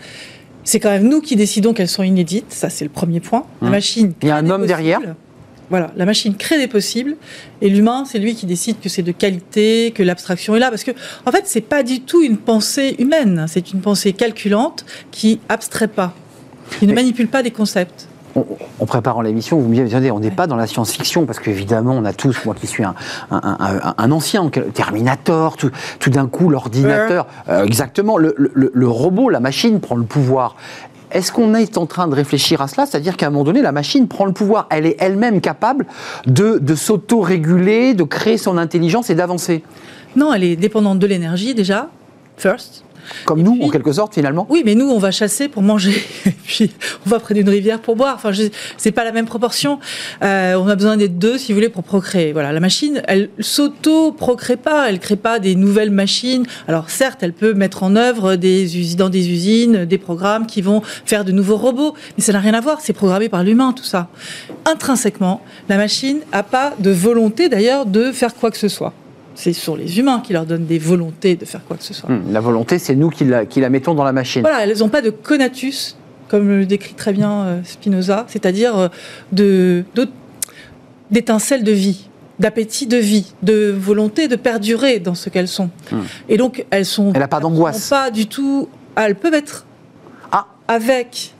c'est quand même nous qui décidons qu'elles sont inédites. Ça, c'est le premier point. La Hum. machine. Il y a un homme derrière. Voilà, la machine crée des possibles et l'humain, c'est lui qui décide que c'est de qualité, que l'abstraction est là. Parce que, en fait, c'est pas du tout une pensée humaine. C'est une pensée calculante qui abstrait pas, qui ne manipule pas des concepts. En, en préparant l'émission, vous me dites, attendez, on n'est pas dans la science-fiction, parce qu'évidemment, on a tous, moi qui suis un, un- un- un ancien, Terminator, tout, tout d'un coup, l'ordinateur, euh, exactement, le, le- le robot, la machine prend le pouvoir. Est-ce qu'on est en train de réfléchir à cela? C'est-à-dire qu'à un moment donné, la machine prend le pouvoir. Elle est elle-même capable de, de s'auto-réguler, de créer son intelligence et d'avancer. Non, elle est dépendante de l'énergie déjà, first. Comme Et nous, puis- en quelque sorte, finalement. Oui, mais nous, on va chasser pour manger. Et puis, on va près d'une rivière pour boire. Enfin, c'est pas la même proportion. Euh, on a besoin des deux, si vous voulez, pour procréer. Voilà, la machine, elle s'auto-procrée pas. Elle crée pas des nouvelles machines. Alors, certes, elle peut mettre en œuvre des usines, dans des usines des programmes qui vont faire de nouveaux robots. Mais ça n'a rien à voir. C'est programmé par l'humain, tout ça. Intrinsèquement, la machine a pas de volonté, d'ailleurs, de faire quoi que ce soit. C'est sur les humains qui leur donnent des volontés de faire quoi que ce soit. Hum, La volonté, c'est nous qui la, qui la mettons dans la machine. Voilà, elles n'ont pas de conatus, comme le décrit très bien euh, Spinoza, c'est-à-dire euh, de, d'étincelles de vie, d'appétit de vie, de volonté de perdurer dans ce qu'elles sont. Hmm. Et donc, elles sont Elle n'a pas d'angoisse. pas du tout. ah, Elles peuvent être Ah. avec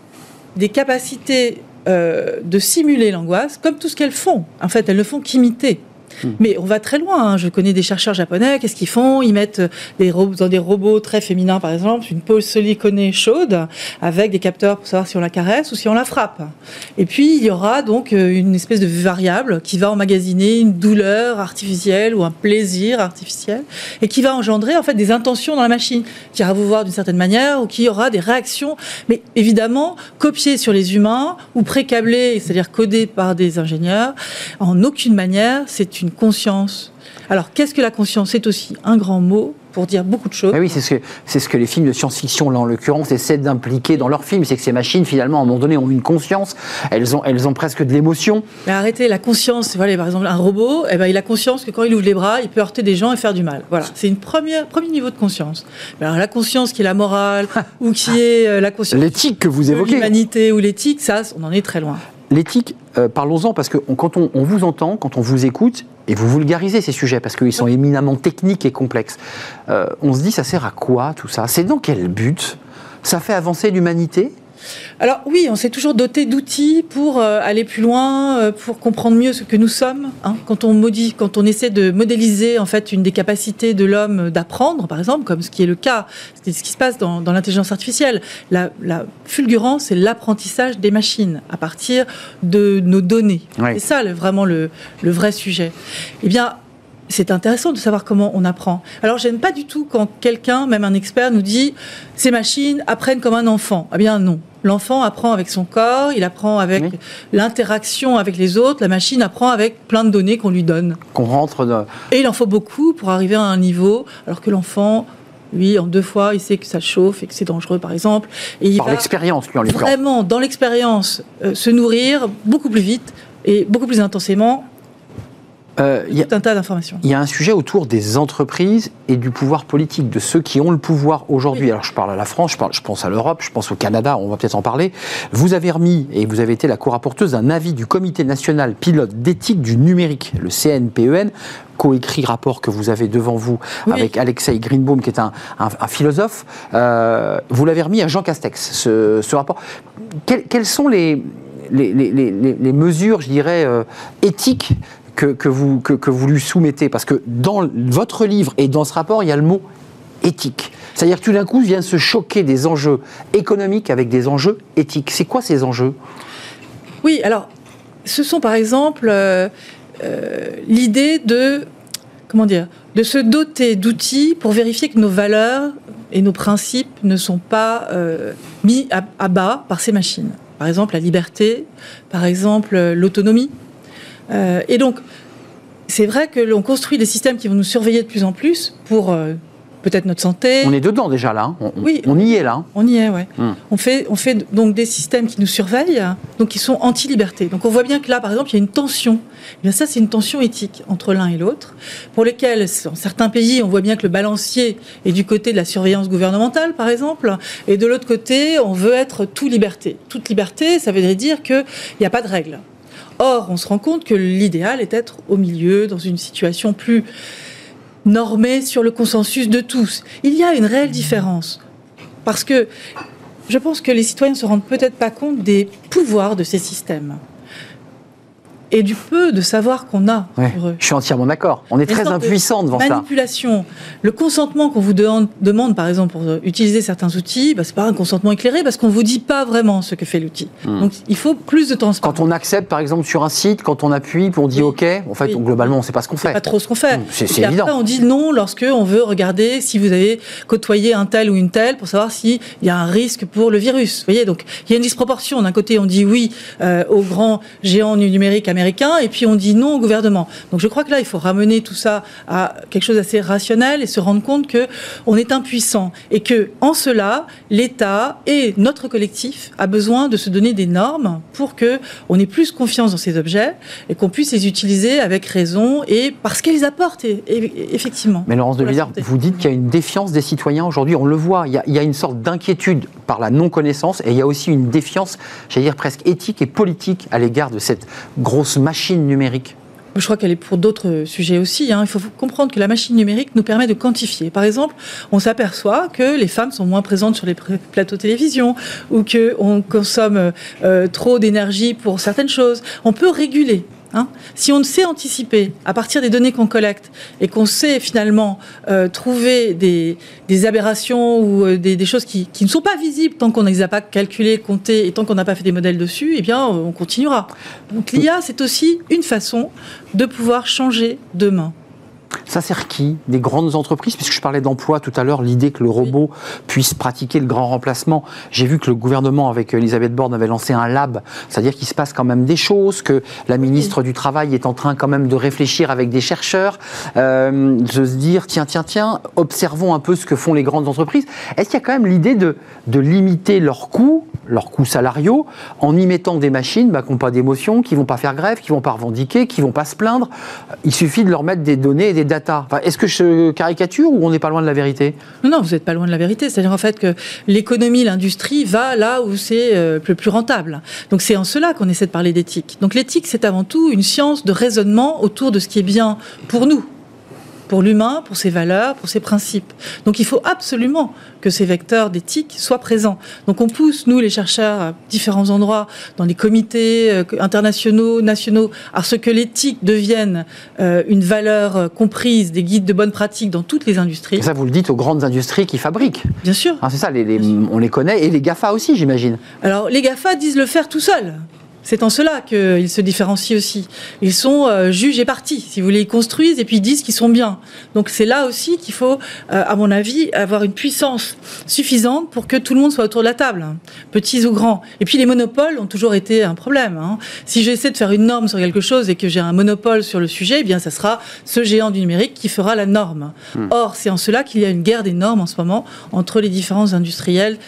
des capacités euh, de simuler l'angoisse, comme tout ce qu'elles font. En fait, elles ne font qu'imiter. Hmm. Mais on va très loin. hein. Je connais des chercheurs japonais. Qu'est-ce qu'ils font? Ils mettent des robots, dans des robots très féminins, par exemple, une peau siliconée chaude avec des capteurs pour savoir si on la caresse ou si on la frappe. Et puis il y aura donc euh, une espèce de variable qui va emmagasiner une douleur artificielle ou un plaisir artificiel et qui va engendrer en fait des intentions dans la machine, qui ira vous voir d'une certaine manière ou qui aura des réactions, mais évidemment copiées sur les humains ou précablées, c'est-à-dire codées par des ingénieurs. En aucune manière, c'est une conscience. Alors qu'est-ce que la conscience? C'est aussi un grand mot pour dire beaucoup de choses. Mais oui, c'est ce, que, c'est ce que les films de science-fiction, là en l'occurrence, essaient d'impliquer dans leurs films. C'est que ces machines, finalement, à un moment donné, ont une conscience. Elles ont, elles ont presque de l'émotion. Mais arrêtez, la conscience, voilà, par exemple, un robot, eh ben, il a conscience que quand il ouvre les bras, il peut heurter des gens et faire du mal. Voilà, c'est une première, premier niveau de conscience. Mais alors la conscience qui est la morale, ou qui est euh, la conscience L'éthique que vous évoquez. l'humanité ou l'éthique, ça, on en est très loin. L'éthique, euh, parlons-en, parce que on- quand on, on vous entend, quand on vous écoute, et vous vulgarisez ces sujets, parce qu'ils sont éminemment techniques et complexes, euh, on se dit, ça sert à quoi tout ça? C'est dans quel but? Ça fait avancer l'humanité? Alors oui, on s'est toujours doté d'outils pour euh, aller plus loin, euh, pour comprendre mieux ce que nous sommes. hein. Quand on modifie, quand on essaie de modéliser en fait une des capacités de l'homme d'apprendre, par exemple, comme ce qui est le cas, c'est ce qui se passe dans, dans l'intelligence artificielle. La, la fulgurance, c'est l'apprentissage des machines à partir de nos données. C'est ça le- vraiment le, le vrai sujet. Eh bien, c'est intéressant de savoir comment on apprend. Alors, j'aime pas du tout quand quelqu'un, même un expert, nous dit ces machines apprennent comme un enfant. Eh bien, non. L'enfant apprend avec son corps, il apprend avec l'interaction avec les autres. La machine apprend avec plein de données qu'on lui donne. qu'on rentre dans... Et il en faut beaucoup pour arriver à un niveau, alors que l'enfant, lui, en deux fois, il sait que ça chauffe et que c'est dangereux, par exemple. Et il par l'expérience, lui, en vraiment, dans l'expérience, euh, se nourrir beaucoup plus vite et beaucoup plus intensément Euh, il y a- un tas d'informations. Il y a un sujet autour des entreprises et du pouvoir politique, de ceux qui ont le pouvoir aujourd'hui. Oui. Alors je parle à la France, je, parle- je pense à l'Europe, je pense au Canada, on va peut-être en parler. Vous avez remis et vous avez été la co-rapporteuse d'un avis du Comité national pilote d'éthique du numérique, le CNPEN, coécrit rapport que vous avez devant vous Oui. avec Alexei Greenbaum, qui est un, un- un philosophe. Euh, vous l'avez remis à Jean Castex, ce, ce rapport. Quelles, quelles sont les, les, les- les- les- les mesures, je dirais, euh, éthiques que, vous, que, vous lui soumettez Parce que dans votre livre et dans ce rapport, il y a le mot éthique. C'est-à-dire que tout d'un coup, vient se choquer des enjeux économiques avec des enjeux éthiques. C'est quoi ces enjeux? Oui, alors, ce sont par exemple euh, euh, l'idée de, comment dire, de se doter d'outils pour vérifier que nos valeurs et nos principes ne sont pas euh, mis à, bas par ces machines. Par exemple, la liberté, par exemple, l'autonomie. Euh, et donc, c'est vrai que l'on construit des systèmes qui vont nous surveiller de plus en plus pour euh, peut-être notre santé, On est dedans déjà là. hein. On, Oui. on y est là. hein. on y est, ouais. Hmm. On fait, on fait donc des systèmes qui nous surveillent, donc qui sont anti-liberté. Donc on voit bien que là, par exemple, il y a une tension. Eh bien ça, c'est une tension éthique entre l'un et l'autre, pour lesquels, dans certains pays, on voit bien que le balancier est du côté de la surveillance gouvernementale, par exemple, et de l'autre côté, on veut être tout liberté. Toute liberté, ça veut dire qu'il n'y a pas de règles. Or, on se rend compte que l'idéal est d'être au milieu, dans une situation plus normée sur le consensus de tous. Il y a une réelle différence. Parce que je pense que les citoyens ne se rendent peut-être pas compte des pouvoirs de ces systèmes. Et du peu de savoir qu'on a Ouais, sur eux. je suis entièrement d'accord. On est très de impuissant devant ça. Manipulation. Le consentement qu'on vous demande, demande, par exemple, pour euh, utiliser certains outils, bah, c'est pas un consentement éclairé parce qu'on vous dit pas vraiment ce que fait l'outil. Hmm. Donc, il faut plus de transparence. Quand on accepte, par exemple, sur un site, quand on appuie, puis on dit Oui. OK, en fait, Oui. on- globalement, on ne sait pas ce qu'on fait. pas trop ce qu'on fait. Mm, c'est- puis après, évident. on dit non lorsque on veut regarder si vous avez côtoyé un tel ou une telle pour savoir s'il y a un risque pour le virus. Vous voyez, donc il y a une disproportion. D'un côté, on dit oui euh, aux grands géants du américains, et puis on dit non au gouvernement. Donc je crois que là, il faut ramener tout ça à quelque chose d'assez rationnel et se rendre compte que on est impuissant et que en cela, l'État et notre collectif a besoin de se donner des normes pour que on ait plus confiance dans ces objets et qu'on puisse les utiliser avec raison et parce qu'ils apportent et- et- effectivement. Mais Laurence de la santé. vous dites qu'il y a une défiance des citoyens aujourd'hui. On le voit. Il y a, il y a une sorte d'inquiétude par la non-connaissance et il y a aussi une défiance, j'allais dire presque éthique et politique à l'égard de cette grosse machine numérique. Je crois qu'elle est pour d'autres sujets aussi. hein. Il faut comprendre que la machine numérique nous permet de quantifier. Par exemple, on s'aperçoit que les femmes sont moins présentes sur les plateaux télévision ou qu'on consomme euh, trop d'énergie pour certaines choses. On peut réguler. Hein. Si on sait anticiper à partir des données qu'on collecte et qu'on sait finalement euh, trouver des, aberrations ou euh, des, des choses qui, qui ne sont pas visibles tant qu'on ne les a pas calculées, comptées et tant qu'on n'a pas fait des modèles dessus, eh bien, on continuera. Donc l'IA, c'est aussi une façon de pouvoir changer demain. Ça sert qui Des grandes entreprises Puisque je parlais d'emploi tout à l'heure, l'idée que le robot puisse pratiquer le grand remplacement. J'ai vu que le gouvernement, avec Elisabeth Borne, avait lancé un lab. C'est-à-dire qu'il se passe quand même des choses, que la ministre du Travail est en train quand même de réfléchir avec des chercheurs, euh, de se dire, tiens, tiens, tiens, observons un peu ce que font les grandes entreprises. Est-ce qu'il y a quand même l'idée de, de limiter leurs coûts, leurs coûts salariaux, en y mettant des machines bah, qui n'ont pas d'émotion, qui vont pas faire grève, qui vont pas revendiquer, qui vont pas se plaindre? Il suffit de leur mettre des données et des Est-ce que je caricature ou on n'est pas loin de la vérité? Non, non, vous n'êtes pas loin de la vérité. C'est-à-dire en fait que l'économie, l'industrie va là où c'est euh, le plus rentable. Donc c'est en cela qu'on essaie de parler d'éthique. Donc l'éthique, c'est avant tout une science de raisonnement autour de ce qui est bien pour nous, pour l'humain, pour ses valeurs, pour ses principes. Donc il faut absolument que ces vecteurs d'éthique soient présents. Donc on pousse, nous les chercheurs, à différents endroits, dans les comités euh, internationaux, nationaux, à ce que l'éthique devienne euh, une valeur euh, comprise des guides de bonne pratique dans toutes les industries. Et ça, vous le dites aux grandes industries qui fabriquent. Bien sûr. Hein, c'est ça, les- les- on les connaît et les GAFA aussi, j'imagine. Alors, les GAFA disent le faire tout seuls. C'est en cela qu'ils se différencient aussi. Ils sont euh, juges et partis, si vous voulez. Ils construisent et puis ils disent qu'ils sont bien. Donc c'est là aussi qu'il faut, euh, à mon avis, avoir une puissance suffisante pour que tout le monde soit autour de la table, hein, petits ou grands. Et puis les monopoles ont toujours été un problème. hein. Si j'essaie de faire une norme sur quelque chose et que j'ai un monopole sur le sujet, eh bien ça sera ce géant du numérique qui fera la norme. Or, c'est en cela qu'il y a une guerre des normes en ce moment entre les différents industriels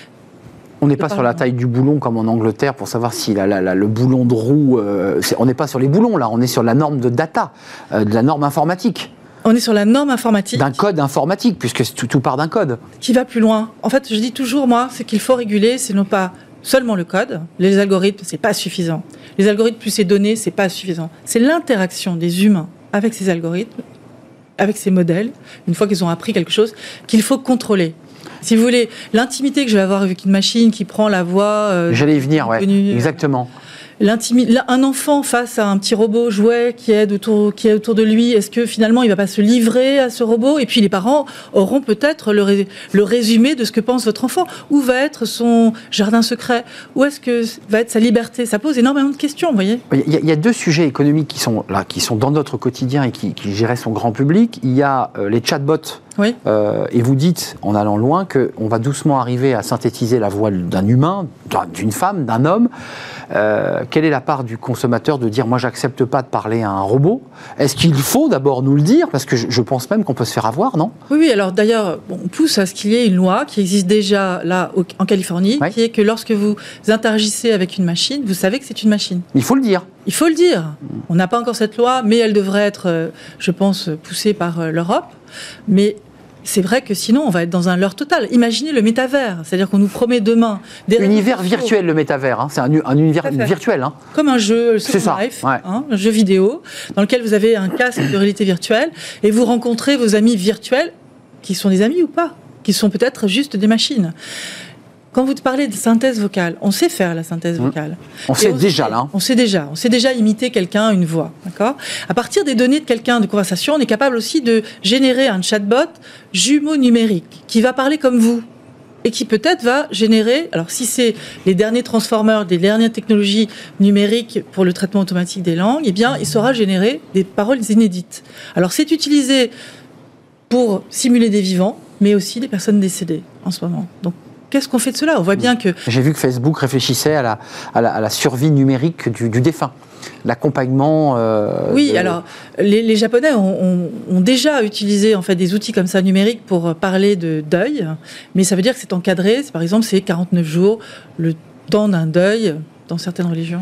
On n'est pas sur la taille du boulon comme en Angleterre pour savoir si la, la, la, le boulon de roue. Euh, c'est- on n'est pas sur les boulons là, on est sur la norme de data, euh, de la norme informatique, On est sur la norme informatique d'un code informatique, puisque tout, tout part d'un code. qui va plus loin. En fait, je dis toujours, moi, ce qu'il faut réguler, c'est non pas seulement le code, les algorithmes, c'est pas suffisant. Les algorithmes plus ces données, c'est pas suffisant. C'est l'interaction des humains avec ces algorithmes, avec ces modèles, une fois qu'ils ont appris quelque chose, qu'il faut contrôler. Si vous voulez, l'intimité que je vais avoir avec une machine qui prend la voix. euh, J'allais y venir, ouais, connue, euh, exactement. un enfant face à un petit robot jouet qui est autour, qui est autour de lui, est-ce que finalement il va pas se livrer à ce robot? Et puis les parents auront peut-être le, ré- le résumé de ce que pense votre enfant. Où va être son jardin secret? Où est-ce que va être sa liberté? Ça pose énormément de questions, vous voyez Il y, a, il y a deux sujets économiques qui sont là, qui sont dans notre quotidien et qui, qui géraient son grand public. Il y a euh, les chatbots. Oui. Euh, et vous dites, en allant loin, qu'on va doucement arriver à synthétiser la voix d'un humain, d'un- d'une femme, d'un homme. Euh, quelle est la part du consommateur de dire moi j'accepte pas de parler à un robot? Est-ce qu'il faut d'abord nous le dire? Parce que je, je pense même qu'on peut se faire avoir, non? Oui, oui, alors d'ailleurs, on pousse à ce qu'il y ait une loi qui existe déjà là au- en Californie, qui est que lorsque vous interagissez avec une machine, vous savez que c'est une machine. Il faut le dire. Il faut le dire. On n'a pas encore cette loi, mais elle devrait être, euh, je pense, poussée par l'Europe. Mais c'est vrai que sinon, on va être dans un leurre total. Imaginez le métavers, c'est-à-dire qu'on nous promet demain des Univers virtuel, le métavers. hein. C'est un, univers virtuel. hein. comme un jeu C'est Second ça, Life, ouais. hein, un jeu vidéo, dans lequel vous avez un casque de réalité virtuelle et vous rencontrez vos amis virtuels, qui sont des amis ou pas, qui sont peut-être juste des machines. Quand vous parlez de synthèse vocale, on sait faire la synthèse Mmh. vocale. On sait déjà là. hein. On sait déjà. On sait déjà imiter quelqu'un, une voix. D'accord? À partir des données de quelqu'un de conversation, on est capable aussi de générer un chatbot jumeau numérique qui va parler comme vous et qui peut-être va générer, alors si c'est les derniers transformers, des dernières technologies numériques pour le traitement automatique des langues, eh bien, il saura générer des paroles inédites. Alors c'est utilisé pour simuler des vivants, mais aussi des personnes décédées en ce moment. Donc qu'est-ce qu'on fait de cela? On voit bien que J'ai vu que Facebook réfléchissait à la, à la, à la survie numérique du, du défunt. L'accompagnement. euh, Oui, de- alors les, les Japonais ont, ont- ont déjà utilisé en fait des outils comme ça numériques pour parler de deuil, mais ça veut dire que c'est encadré. Par exemple, c'est 49 jours, le temps d'un deuil dans certaines religions.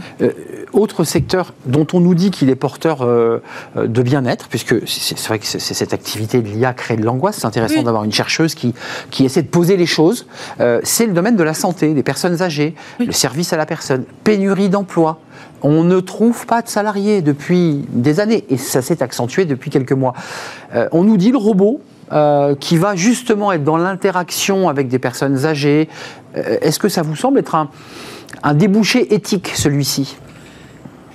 Autre secteur dont on nous dit qu'il est porteur euh, euh, de bien-être, puisque c'est vrai que c'est- cette activité de l'IA crée de l'angoisse, c'est intéressant Oui. d'avoir une chercheuse qui, qui essaie de poser les choses, euh, c'est le domaine de la santé, des personnes âgées, Oui. le service à la personne, pénurie d'emploi. On ne trouve pas de salariés depuis des années, et ça s'est accentué depuis quelques mois. Euh, on nous dit le robot, euh, qui va justement être dans l'interaction avec des personnes âgées. Euh, Est-ce que ça vous semble être un, un débouché éthique, celui-ci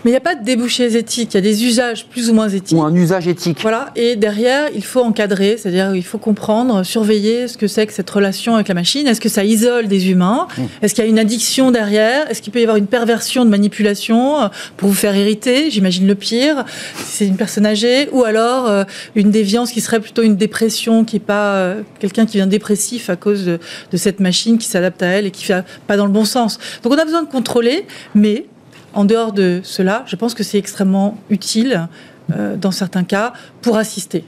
Mais il n'y a pas de débouchés éthiques, il y a des usages plus ou moins éthiques. Ou un usage éthique Voilà, et derrière, il faut encadrer, c'est-à-dire il faut comprendre, surveiller ce que c'est que cette relation avec la machine. Est-ce que ça isole des humains Mm. Est-ce qu'il y a une addiction derrière Est-ce qu'il peut y avoir une perversion de manipulation euh, pour vous faire hériter J'imagine le pire, si c'est une personne âgée, ou alors euh, une déviance qui serait plutôt une dépression, qui est pas euh, quelqu'un qui vient dépressif à cause de, de cette machine qui s'adapte à elle et qui fait pas dans le bon sens. Donc on a besoin de contrôler, mais en dehors de cela, je pense que c'est extrêmement utile euh, dans certains cas pour assister.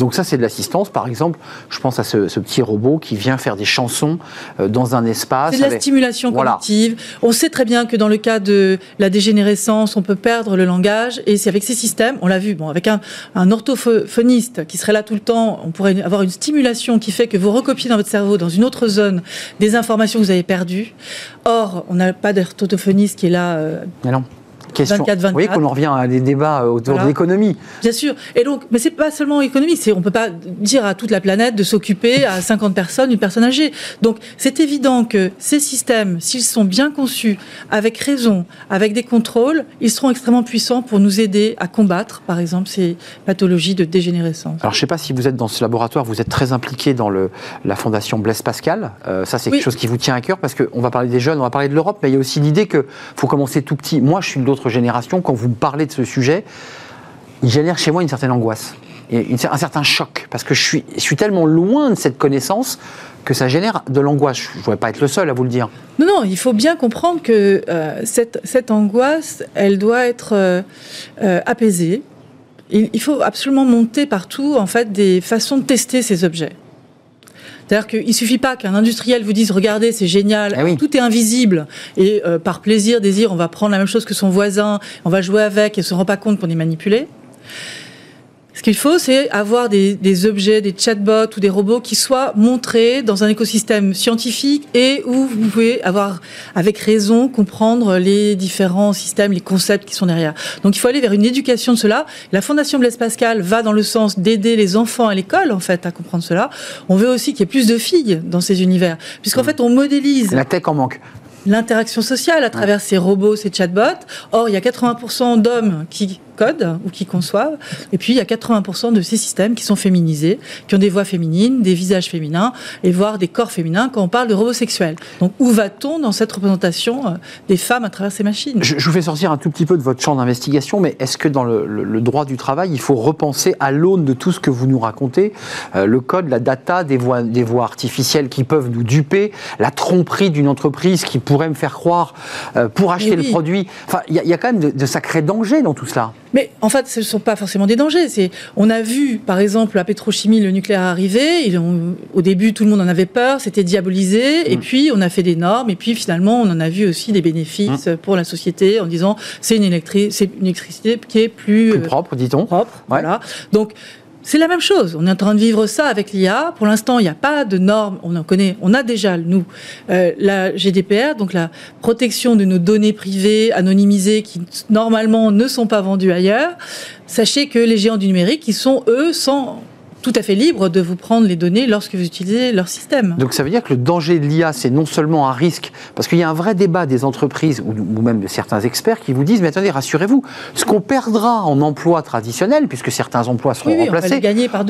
Donc ça, c'est de l'assistance. Par exemple, je pense à ce, ce petit robot qui vient faire des chansons euh, dans un espace. C'est de la avec- stimulation Voilà. cognitive. On sait très bien que dans le cas de la dégénérescence, on peut perdre le langage. Et c'est avec ces systèmes, on l'a vu, bon, avec un, un orthophoniste qui serait là tout le temps, on pourrait avoir une stimulation qui fait que vous recopiez dans votre cerveau, dans une autre zone, des informations que vous avez perdues. Or, on n'a pas d'orthophoniste qui est là euh. Question. 24-24. Vous voyez qu'on en revient à des débats euh, autour Voilà. de l'économie. Bien sûr. Et donc, mais c'est pas seulement économie. C'est, on peut pas dire à toute la planète de s'occuper à 50 personnes, une personne âgée. Donc, c'est évident que ces systèmes, s'ils sont bien conçus, avec raison, avec des contrôles, ils seront extrêmement puissants pour nous aider à combattre, par exemple, ces pathologies de dégénérescence. Alors, je ne sais pas si vous êtes dans ce laboratoire, vous êtes très impliqué dans le, la fondation Blaise Pascal. Euh, ça, c'est Oui. quelque chose qui vous tient à cœur parce qu'on va parler des jeunes, on va parler de l'Europe, mais il y a aussi l'idée qu'il faut commencer tout petit. Moi, je suis de l'autre génération. Quand vous parlez de ce sujet, il génère chez moi une certaine angoisse et un certain choc parce que je suis, tellement loin de cette connaissance que ça génère de l'angoisse. Je ne voudrais pas être le seul à vous le dire. Non, non, il faut bien comprendre que euh, cette, angoisse, elle doit être euh, euh, apaisée. Il faut absolument monter partout, en fait, des façons de tester ces objets. C'est-à-dire qu'il suffit pas qu'un industriel vous dise regardez c'est génial, oui. tout est invisible et euh, par plaisir, désir, on va prendre la même chose que son voisin, on va jouer avec et se rend pas compte qu'on est manipulé. Ce qu'il faut, c'est avoir des, des objets, des chatbots ou des robots qui soient montrés dans un écosystème scientifique et où vous pouvez avoir, avec raison, comprendre les différents systèmes, les concepts qui sont derrière. Donc il faut aller vers une éducation de cela. La Fondation Blaise Pascal va dans le sens d'aider les enfants à l'école, en fait, à comprendre cela. On veut aussi qu'il y ait plus de filles dans ces univers, puisqu'en fait, on modélise La tech en manque. l'interaction sociale à travers ces robots, ces chatbots. Or, il y a 80% d'hommes qui codent ou qui conçoivent, et puis il y a 80% de ces systèmes qui sont féminisés, qui ont des voix féminines, des visages féminins, et voire des corps féminins quand on parle de robots sexuels. Donc, où va-t-on dans cette représentation euh, des femmes à travers ces machines? Je, je vous fais sortir un tout petit peu de votre champ d'investigation, mais est-ce que dans le, le- le droit du travail, il faut repenser à l'aune de tout ce que vous nous racontez, euh, le code, la data, des voix, des voix artificielles qui peuvent nous duper, la tromperie d'une entreprise qui pourrait me faire croire euh, pour acheter le produit? Enfin, il y, a- il y a quand même de, de sacrés dangers dans tout cela. Mais en fait, ce ne sont pas forcément des dangers. C'est, on a vu, par exemple, la pétrochimie, le nucléaire arriver. Ils ont- au début, tout le monde en avait peur, c'était diabolisé. Et Mm. puis, on a fait des normes. Et puis, finalement, on en a vu aussi des bénéfices Mm. pour la société en disant c'est une, électri- c'est une électricité qui est plus, Plus euh, propre, dit-on. propre. Voilà. Donc, c'est la même chose. On est en train de vivre ça avec l'IA. Pour l'instant, il n'y a pas de normes. On en connaît. On a déjà, nous, euh, la GDPR, donc la protection de nos données privées, anonymisées, qui normalement ne sont pas vendues ailleurs. Sachez que les géants du numérique, ils sont, eux, sont tout à fait libres de vous prendre les données lorsque vous utilisez leur système. Donc ça veut dire que le danger de l'IA, c'est non seulement un risque, parce qu'il y a un vrai débat des entreprises ou, même de certains experts qui vous disent, mais attendez, rassurez-vous, ce qu'on perdra en emploi traditionnel, puisque certains emplois seront Oui, oui, remplacés,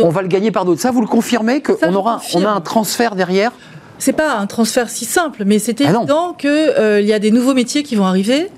on va le gagner par d'autres. Ça, vous le confirmez qu'on aura, confirme. on a un transfert derrière C'est pas un transfert si simple, mais c'est Ah évident qu'il y a des nouveaux métiers qui vont arriver,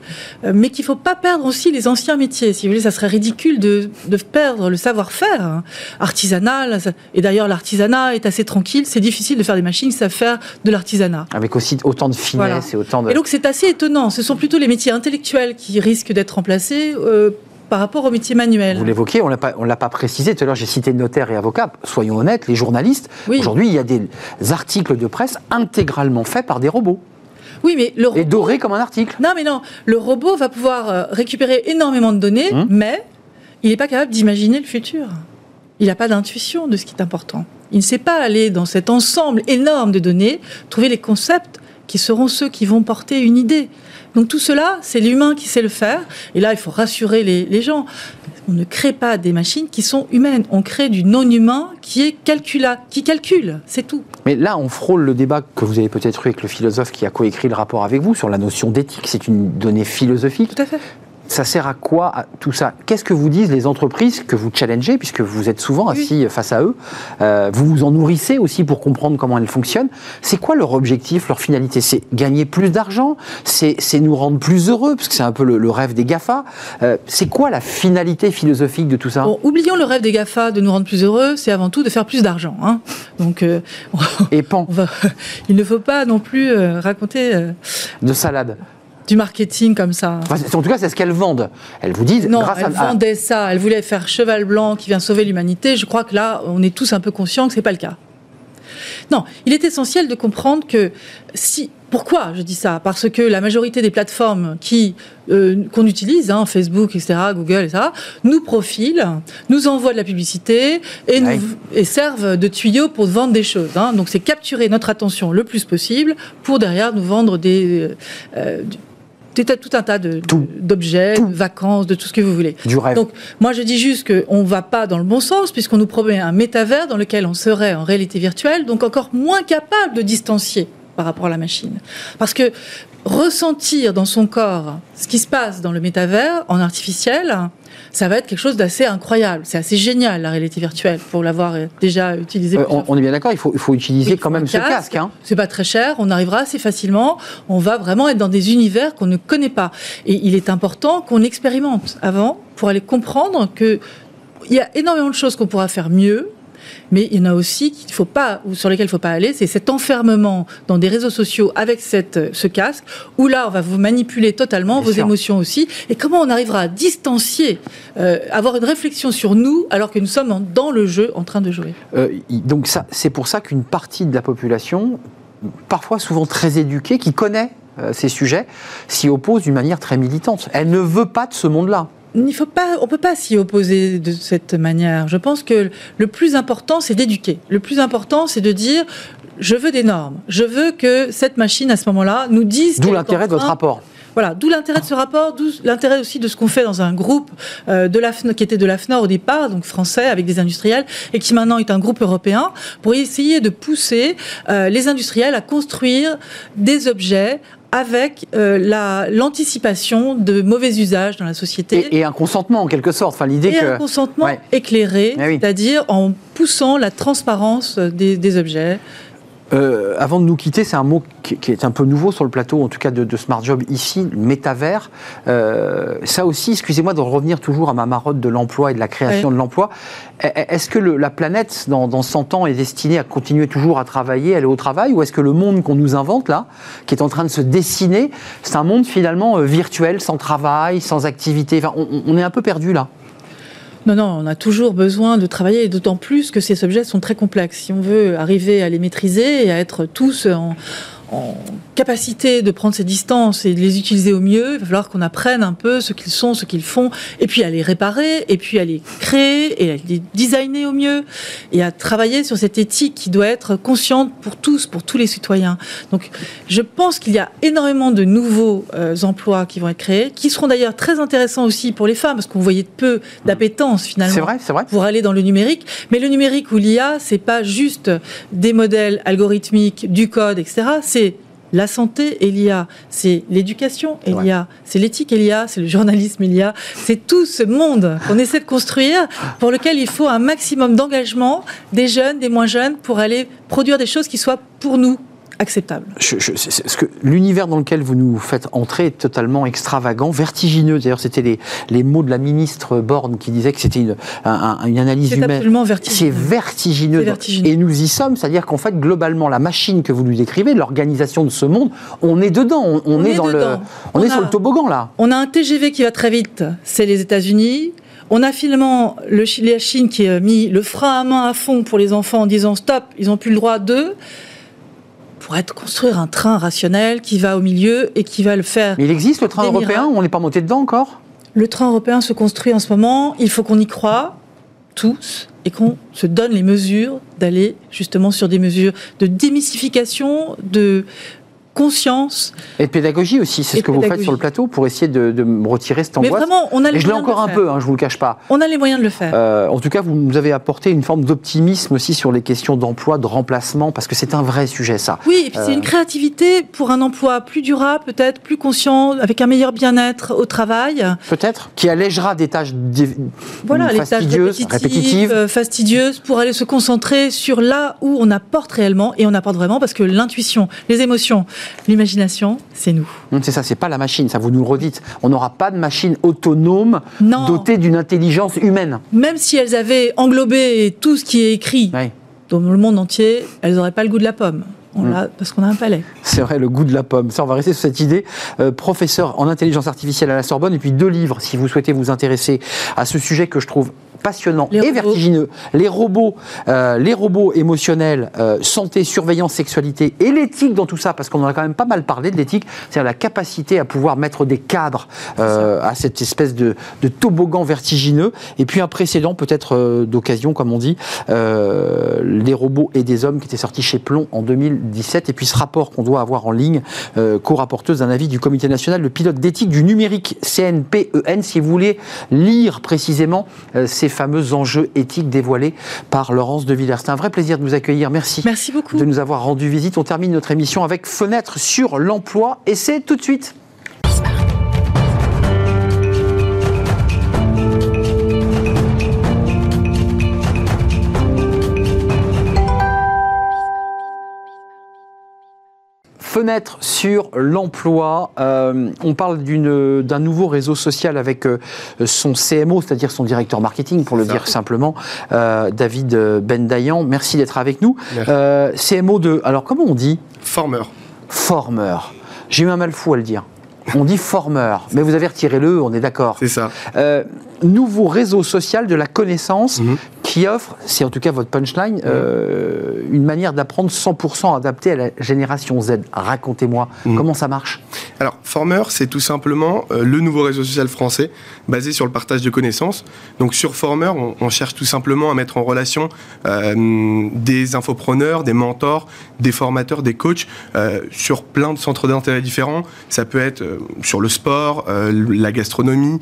euh, mais qu'il faut pas perdre aussi les anciens métiers. Si vous voulez, ça serait ridicule de, de perdre le savoir-faire hein, artisanal. Et d'ailleurs, l'artisanat est assez tranquille. C'est difficile de faire des machines qui savent faire de l'artisanat. avec aussi autant de finesse Voilà. et autant de. Et donc, c'est assez étonnant. Ce sont plutôt les métiers intellectuels qui risquent d'être remplacés euh, par rapport aux métiers manuels. Vous l'évoquiez, on on l'a pas précisé. Tout à l'heure, j'ai cité notaire et avocat. Soyons honnêtes, les journalistes. Oui. Aujourd'hui, il y a des articles de presse intégralement faits par des robots Oui, mais le et robot- dorés comme un article. Non, mais non. Le robot va pouvoir euh, récupérer énormément de données, Hum. mais il n'est pas capable d'imaginer le futur. Il n'a pas d'intuition de ce qui est important. Il ne sait pas aller dans cet ensemble énorme de données, trouver les concepts qui seront ceux qui vont porter une idée. Donc tout cela, c'est l'humain qui sait le faire. Et là, il faut rassurer les, les gens. On ne crée pas des machines qui sont humaines. On crée du non-humain qui est calcula, qui calcule. C'est tout. Mais là, on frôle le débat que vous avez peut-être eu avec le philosophe qui a coécrit le rapport avec vous sur la notion d'éthique. C'est une donnée philosophique. Tout à fait. Ça sert à quoi à tout ça? Qu'est-ce que vous disent les entreprises que vous challengez, puisque vous êtes souvent Oui. assis face à eux? Euh, Vous vous en nourrissez aussi pour comprendre comment elles fonctionnent. C'est quoi leur objectif, leur finalité? C'est gagner plus d'argent? C'est nous rendre plus heureux, parce que c'est un peu le, le rêve des GAFA? Euh, c'est quoi la finalité philosophique de tout ça? Bon, oublions le rêve des GAFA de nous rendre plus heureux, c'est avant tout de faire plus d'argent. hein. Donc, euh, Et pan va- il ne faut pas non plus euh, raconter euh, de salade. Du marketing comme ça. Enfin, en tout cas, c'est ce qu'elles vendent. Elles vous disent, Non, grâce elle à, à- vendait ça, elle voulait faire cheval blanc qui vient sauver l'humanité. Je crois que là, on est tous un peu conscients que c'est pas le cas. Non, il est essentiel de comprendre que si. Pourquoi je dis ça? Parce que la majorité des plateformes qui euh, qu'on utilise, hein, Facebook, etc., Google, etc., nous profilent, nous envoient de la publicité et, nous, Ouais. et servent de tuyaux pour vendre des choses. hein. Donc c'est capturer notre attention le plus possible pour derrière nous vendre des euh, du- tout un- tout un tas de- Tout. d'objets, Tout. de vacances, de tout ce que vous voulez. du rêve. Donc, moi, je dis juste qu'on ne va pas dans le bon sens, puisqu'on nous promet un métavers dans lequel on serait en réalité virtuelle, donc encore moins capable de distancier par rapport à la machine. Parce que ressentir dans son corps ce qui se passe dans le métavers, en artificiel, ça va être quelque chose d'assez incroyable. C'est assez génial, la réalité virtuelle, pour l'avoir euh, déjà utilisé. Euh, on, on est bien d'accord, il faut, il faut utiliser oui, quand même ce casque. hein. C'est pas très cher, on arrivera assez facilement. On va vraiment être dans des univers qu'on ne connaît pas. Et il est important qu'on expérimente avant pour aller comprendre que il y a énormément de choses qu'on pourra faire mieux Mais il y en a aussi qu'il faut pas, ou sur lesquels il ne faut pas aller, c'est cet enfermement dans des réseaux sociaux avec cette, ce casque, où là, on va vous manipuler totalement, Bien vos sûr. émotions aussi. Et comment on arrivera à distancier, euh, avoir une réflexion sur nous, alors que nous sommes en- dans le jeu en train de jouer? Euh, donc ça, c'est pour ça qu'une partie de la population, parfois souvent très éduquée, qui connaît euh, ces sujets, s'y oppose d'une manière très militante. Elle ne veut pas de ce monde-là. Il faut pas, on peut pas s'y opposer de cette manière. Je pense que le plus important, c'est d'éduquer. Le plus important, c'est de dire, je veux des normes. Je veux que cette machine, à ce moment-là, nous dise. D'où l'intérêt de votre rapport. Voilà, d'où l'intérêt de ce rapport, d'où l'intérêt aussi de ce qu'on fait dans un groupe euh, de la, qui était de l'AFNOR au départ, donc français avec des industriels, et qui maintenant est un groupe européen, pour essayer de pousser euh, les industriels à construire des objets avec euh, la- l'anticipation de mauvais usages dans la société. Et, et un consentement, en quelque sorte. Enfin, l'idée Et que. un consentement Ouais. éclairé, Ah oui. c'est-à-dire en poussant la transparence des, des objets. Euh, avant de nous quitter, c'est un mot qui, qui est un peu nouveau sur le plateau, en tout cas de, de Smart Job ici, métavers. Euh, ça aussi, excusez-moi de revenir toujours à ma marotte de l'emploi et de la création de l'emploi. E- e- Est-ce que le- la planète, dans, dans 100 ans, est destinée à continuer toujours à travailler, aller au travail, ou est-ce que le monde qu'on nous invente là, qui est en train de se dessiner, c'est un monde finalement euh, virtuel, sans travail, sans activité? Enfin, on, on est un peu perdu là. Non, non, on a toujours besoin de travailler, d'autant plus que ces objets sont très complexes. Si on veut arriver à les maîtriser et à être tous en, en capacité de prendre ces distances et de les utiliser au mieux, il va falloir qu'on apprenne un peu ce qu'ils sont, ce qu'ils font, et puis à les réparer, et puis à les créer, et à les designer au mieux, et à travailler sur cette éthique qui doit être consciente pour tous, pour tous les citoyens. Donc je pense qu'il y a énormément de nouveaux euh, emplois qui vont être créés, qui seront d'ailleurs très intéressants aussi pour les femmes, parce qu'on voyait peu d'appétence finalement C'est vrai, c'est vrai. pour aller dans le numérique. Mais le numérique ou l'IA, c'est pas juste des modèles algorithmiques, du code, etc. C'est la santé et l'IA, c'est l'éducation et Ouais. l'IA, c'est l'éthique et l'IA, c'est le journalisme et l'IA, c'est tout ce monde qu'on essaie de construire pour lequel il faut un maximum d'engagement des jeunes, des moins jeunes, pour aller produire des choses qui soient pour nous Je- je- c'est- ce que l'univers dans lequel vous nous faites entrer est totalement extravagant, vertigineux. D'ailleurs, c'était les, les mots de la ministre Borne qui disait que c'était une, un- un- une analyse humaine. absolument C'est vertigineux. vertigineux. C'est vertigineux. Et nous y sommes, c'est-à-dire qu'en fait, globalement, la machine que vous nous décrivez, l'organisation de ce monde, on est dedans, on, on On est, est dans le, on, On est sur a- le toboggan là. On a un TGV qui va très vite, c'est les États-Unis. On a finalement le, la Chine qui a mis le frein à main à fond pour les enfants en disant stop, ils n'ont plus le droit d'eux. Pour être construire un train rationnel qui va au milieu et qui va le faire. Mais il existe le train européen, miracles. on n'est pas monté dedans encore? Le train européen se construit en ce moment. Il faut qu'on y croit tous et qu'on se donne les mesures d'aller justement sur des mesures de démystification, de conscience. Et de pédagogie aussi, c'est ce que vous faites sur le plateau pour essayer de, de me retirer cette Mais angoisse. vraiment, on a les Et je l'ai encore un faire. peu, hein, je vous le cache pas. On a les moyens de le faire. Euh, en tout cas, vous nous avez apporté une forme d'optimisme aussi sur les questions d'emploi, de remplacement, parce que c'est un vrai sujet, ça. Oui, et puis c'est Euh. une créativité pour un emploi plus durable, peut-être plus conscient, avec un meilleur bien-être au travail. Peut-être Qui allégera des tâches les fastidieuses, répétitives, répétitives. euh, fastidieuses, pour aller se concentrer sur là où on apporte réellement, et on apporte vraiment parce que l'intuition, les émotions, l'imagination, c'est nous. C'est ça, c'est pas la machine, ça vous nous le redites. On n'aura pas de machine autonome Non. dotée d'une intelligence humaine. Même si elles avaient englobé tout ce qui est écrit dans le monde entier, elles n'auraient pas le goût de la pomme. On Mm. parce qu'on a un palais. C'est vrai, le goût de la pomme. Ça, on va rester sur cette idée. Euh, professeur en intelligence artificielle à la Sorbonne, et puis deux livres, si vous souhaitez vous intéresser à ce sujet que je trouve passionnant Les et robots. vertigineux. Les robots, euh, les robots émotionnels, euh, santé, surveillance, sexualité et l'éthique dans tout ça, parce qu'on en a quand même pas mal parlé de l'éthique, c'est-à-dire la capacité à pouvoir mettre des cadres euh, à cette espèce de, de toboggan vertigineux. Et puis un précédent, peut-être d'occasion, comme on dit, les robots et des hommes qui était sorti chez Plomb en 2017. Et puis ce rapport qu'on doit avoir en ligne, co-rapporteuse d'un avis du Comité national, le pilote d'éthique du numérique CNPEN, si vous voulez lire précisément ces fameux enjeux éthiques dévoilés par Laurence de Villers. C'est un vrai plaisir de vous accueillir. Merci Merci beaucoup. de nous avoir rendu visite. On termine notre émission avec Fenêtre sur l'emploi et c'est tout de suite. Fenêtre sur l'emploi. Euh, on parle d'un nouveau réseau social avec euh, son CMO, c'est-à-dire son directeur marketing, pour le Ça. dire simplement, euh, David Bendayan. Merci d'être avec nous. CMO de. Alors, comment on dit? Former. Former. J'ai eu un mal fou à le dire. On dit former, mais vous avez retiré le, on est d'accord. C'est ça. Nouveau réseau social de la connaissance Mhm. Qui offre, c'est en tout cas votre punchline, euh, une manière d'apprendre 100% adaptée à la génération Z. Racontez-moi, Mhm. comment ça marche? Alors, Former, c'est tout simplement euh, le nouveau réseau social français basé sur le partage de connaissances. Donc, sur Former, on, on cherche tout simplement à mettre en relation euh, des infopreneurs, des mentors, des formateurs, des coachs sur plein de centres d'intérêt différents. Ça peut être sur le sport, la gastronomie,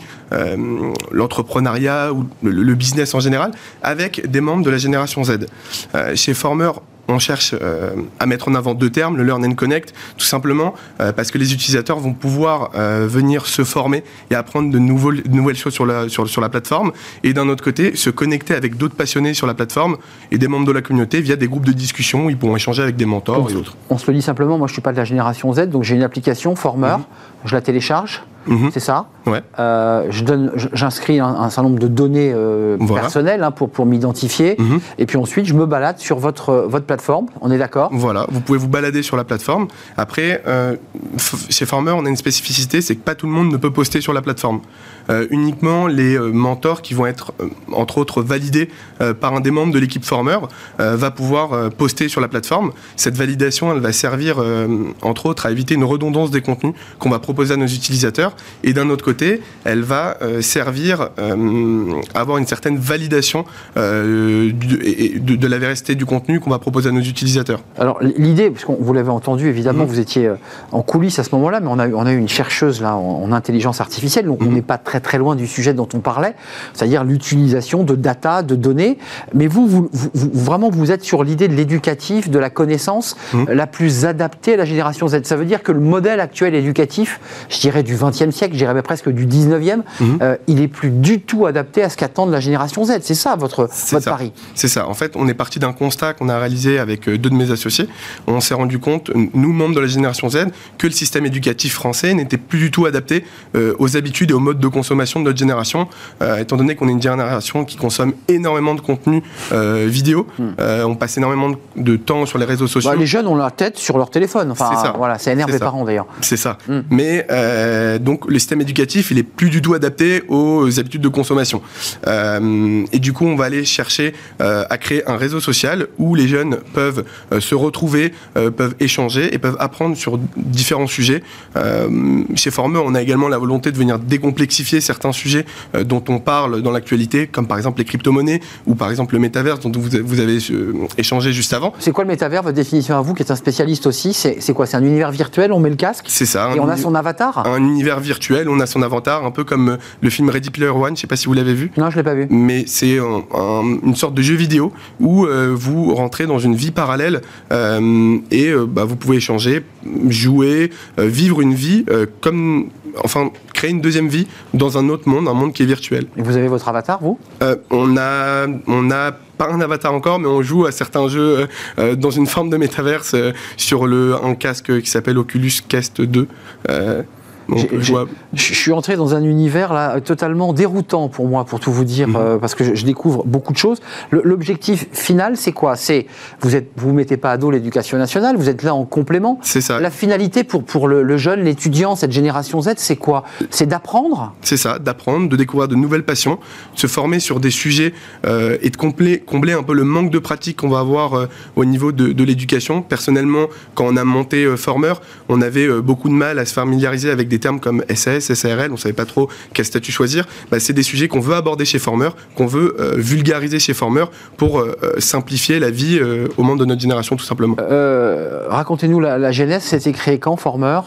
l'entrepreneuriat ou le, le business en général, avec des membres de la génération Z. Euh, chez Former, on cherche euh, à mettre en avant deux termes, le Learn and Connect, tout simplement euh, parce que les utilisateurs vont pouvoir euh, venir se former et apprendre de, nouveaux- de nouvelles choses sur la, sur, sur la plateforme, et d'un autre côté, se connecter avec d'autres passionnés sur la plateforme et des membres de la communauté via des groupes de discussion où ils pourront échanger avec des mentors et autres. On se le dit simplement, moi je suis pas de la génération Z, donc j'ai une application Former, je la télécharge, Mhm. c'est ça Ouais. Euh, je donne, je- J'inscris un, un certain nombre de données euh, Voilà. personnelles hein, pour, pour m'identifier, Mhm. et puis ensuite je me balade sur votre, votre plateforme, on est d'accord? Voilà, vous pouvez vous balader sur la plateforme. Après, euh, chez Farmer, on a une spécificité, c'est que pas tout le monde ne peut poster sur la plateforme. Euh, uniquement les euh, mentors qui vont être, euh, entre autres, validés euh, par un des membres de l'équipe Farmer euh, va pouvoir euh, poster sur la plateforme. Cette validation, elle va servir, euh, entre autres, à éviter une redondance des contenus qu'on va proposer à nos utilisateurs. Et d'un autre côté, elle va euh, servir euh, à avoir une certaine validation euh, de, de la véracité du contenu qu'on va proposer à nos utilisateurs. Alors l'idée, parce que vous l'avez entendu évidemment, Mhm. vous étiez euh, en coulisses à ce moment-là, mais on a, eu- on a eu une chercheuse là en, en intelligence artificielle, donc on Mhm. n'est pas très très loin du sujet dont on parlait, c'est-à-dire l'utilisation de data, de données. Mais vous, vous, vraiment, vous êtes sur l'idée de l'éducatif, de la connaissance euh, la plus adaptée à la génération Z. Ça veut dire que le modèle actuel éducatif, je dirais du XXe siècle, je dirais même presque du XIXe, Mhm. euh, il est plus du tout adapté à ce qu'attend la génération Z. C'est ça votre, votre ça. pari. C'est ça. En fait, on est parti d'un constat qu'on a réalisé avec euh, deux de mes associés. On s'est rendu compte, nous, membres de la génération Z, que le système éducatif français n'était plus du tout adapté euh, aux habitudes et aux modes de consommation de notre génération, euh, étant donné qu'on est une génération qui consomme énormément de contenu vidéo. Euh, on passe énormément de, temps sur les réseaux sociaux. Bah, les jeunes ont la tête sur leur téléphone. Enfin, C'est ça. voilà, ça énerve C'est les parents d'ailleurs. C'est ça. Mm. Mais euh, donc le système éducatif, il est plus du tout adapté aux habitudes de consommation. Euh, et du coup, on va aller chercher euh, à créer un réseau social où les jeunes peuvent euh, se retrouver, peuvent échanger et peuvent apprendre sur différents sujets. Chez Former, on a également la volonté de venir décomplexifier certains sujets dont on parle dans l'actualité, comme par exemple les crypto-monnaies ou par exemple le métaverse dont vous, vous avez échangé juste avant. C'est quoi le métavers Votre définition à vous, qui est un spécialiste aussi, c'est quoi? C'est un univers virtuel On met le casque? C'est ça. et un on a son avatar? un univers virtuel, on a son avatar, un peu comme euh, le film Ready Player One, je sais pas si vous l'avez vu. Non, je l'ai pas vu. mais c'est un- un- une sorte de jeu vidéo où euh, vous rentrez dans une vie parallèle euh, et bah, vous pouvez échanger, jouer, vivre une vie comme, enfin, créer une deuxième vie dans un autre monde, un monde qui est virtuel. Et vous avez votre avatar, vous? On a, on a pas un avatar encore, mais on joue à certains jeux euh, dans une forme de métaverse euh, sur le, un casque qui s'appelle Oculus Quest 2. Euh, Je suis entré dans un univers là totalement déroutant pour moi, pour tout vous dire, Mhm. euh, parce que je, je découvre beaucoup de choses. L'objectif final, c'est quoi? C'est vous êtes, vous mettez pas à dos l'éducation nationale, vous êtes là en complément. C'est ça. La finalité pour pour le, le jeune, l'étudiant, cette génération Z, c'est quoi? C'est d'apprendre? C'est ça, d'apprendre, de découvrir de nouvelles passions, de se former sur des sujets euh, et de combler, combler un peu le manque de pratique qu'on va avoir euh, au niveau de, de l'éducation. Personnellement, quand on a monté Former, on avait beaucoup de mal à se familiariser avec des termes comme SAS, SARL, on savait pas trop quel statut choisir. Bah, c'est des sujets qu'on veut aborder chez Former, qu'on veut euh, vulgariser chez Former pour euh, euh, simplifier la vie euh, aux membres de notre génération tout simplement. Racontez-nous la, la genèse. C'était créé quand, Former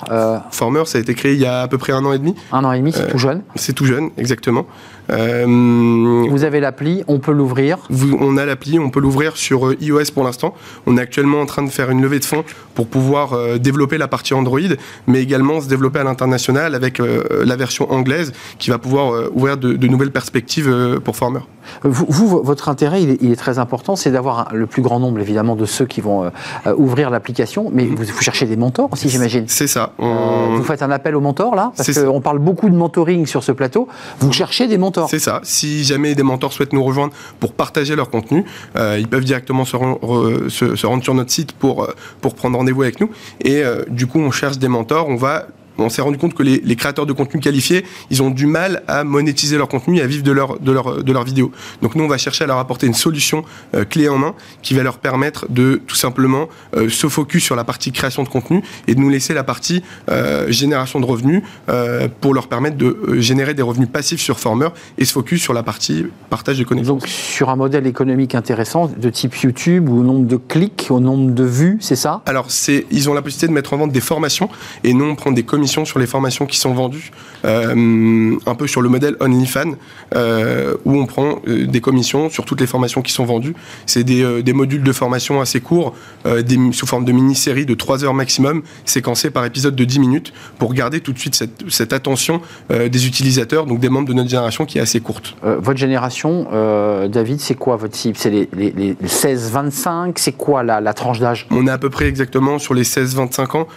Former, ça a été créé il y a à peu près un an et demi. Un an et demi, c'est tout jeune. C'est tout jeune, exactement. Euh, Vous avez l'appli, on peut l'ouvrir. Vous- on a l'appli, on peut l'ouvrir sur euh, iOS pour l'instant. On est actuellement en train de faire une levée de fonds pour pouvoir euh, développer la partie Android, mais également se développer à l'international international avec la version anglaise qui va pouvoir ouvrir de, nouvelles perspectives pour Former. Vous, votre intérêt, il est, très important, c'est d'avoir le plus grand nombre, évidemment, de ceux qui vont ouvrir l'application, mais vous, vous, cherchez des mentors aussi, j'imagine. C'est ça. vous faites un appel aux mentors, là Parce qu'on parle beaucoup de mentoring sur ce plateau. Vous cherchez des mentors. C'est ça. Si jamais des mentors souhaitent nous rejoindre pour partager leur contenu, ils peuvent directement se, rendre sur notre site pour, pour prendre rendez-vous avec nous. Et du coup, on cherche des mentors. On va on s'est rendu compte que les, créateurs de contenu qualifiés, ils ont du mal à monétiser leur contenu et à vivre de leur, de leur, de leur vidéo. Donc nous, on va chercher à leur apporter une solution euh, clé en main qui va leur permettre de tout simplement euh, se focus sur la partie création de contenu et de nous laisser la partie euh, génération de revenus pour leur permettre de générer des revenus passifs sur Former et se focus sur la partie partage de connaissances. Donc sur un modèle économique intéressant de type YouTube ou au nombre de clics, au nombre de vues, c'est ça? Alors c'est, ils ont la possibilité de mettre en vente des formations et non prendre des sur les formations qui sont vendues, euh, un peu sur le modèle OnlyFans, euh, où on prend euh, des commissions sur toutes les formations qui sont vendues. C'est des, des, modules de formation assez courts, des, sous forme de mini-séries de 3 heures maximum, séquencées par épisode de 10 minutes, pour garder tout de suite cette, cette attention des utilisateurs, donc des membres de notre génération qui est assez courte. votre génération, David, c'est quoi votre cible? C'est les, les, 16-25 C'est quoi la, la tranche d'âge? On est à peu près exactement sur les 16-25 ans,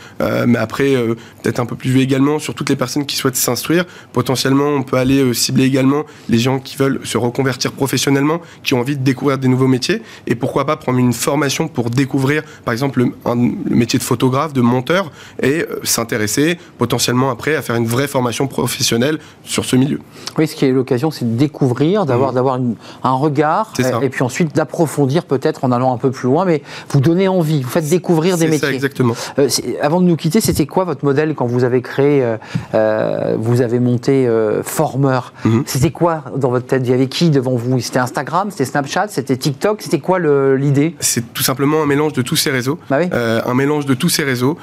mais après, peut-être un peu plus vieux également sur toutes les personnes qui souhaitent s'instruire. Potentiellement, on peut aller euh, cibler également les gens qui veulent se reconvertir professionnellement, qui ont envie de découvrir des nouveaux métiers. Et pourquoi pas prendre une formation pour découvrir, par exemple, le, métier de photographe, de monteur, et euh, s'intéresser potentiellement après à faire une vraie formation professionnelle sur ce milieu. Oui, ce qui est l'occasion, c'est de découvrir, d'avoir mmh. un regard, et, puis ensuite d'approfondir peut-être en allant un peu plus loin, mais vous donnez envie, vous faites découvrir des métiers. Ça, exactement. Euh, avant de nous quitter, c'était quoi votre modèle quand vous avez créé, euh, euh, vous avez monté euh, Former. Mhm. C'était quoi dans votre tête? Il y avait qui devant vous? C'était Instagram, c'était Snapchat, c'était TikTok? C'était quoi l'idée? C'est tout simplement un mélange de tous ces réseaux. Bah un mélange de tous ces réseaux.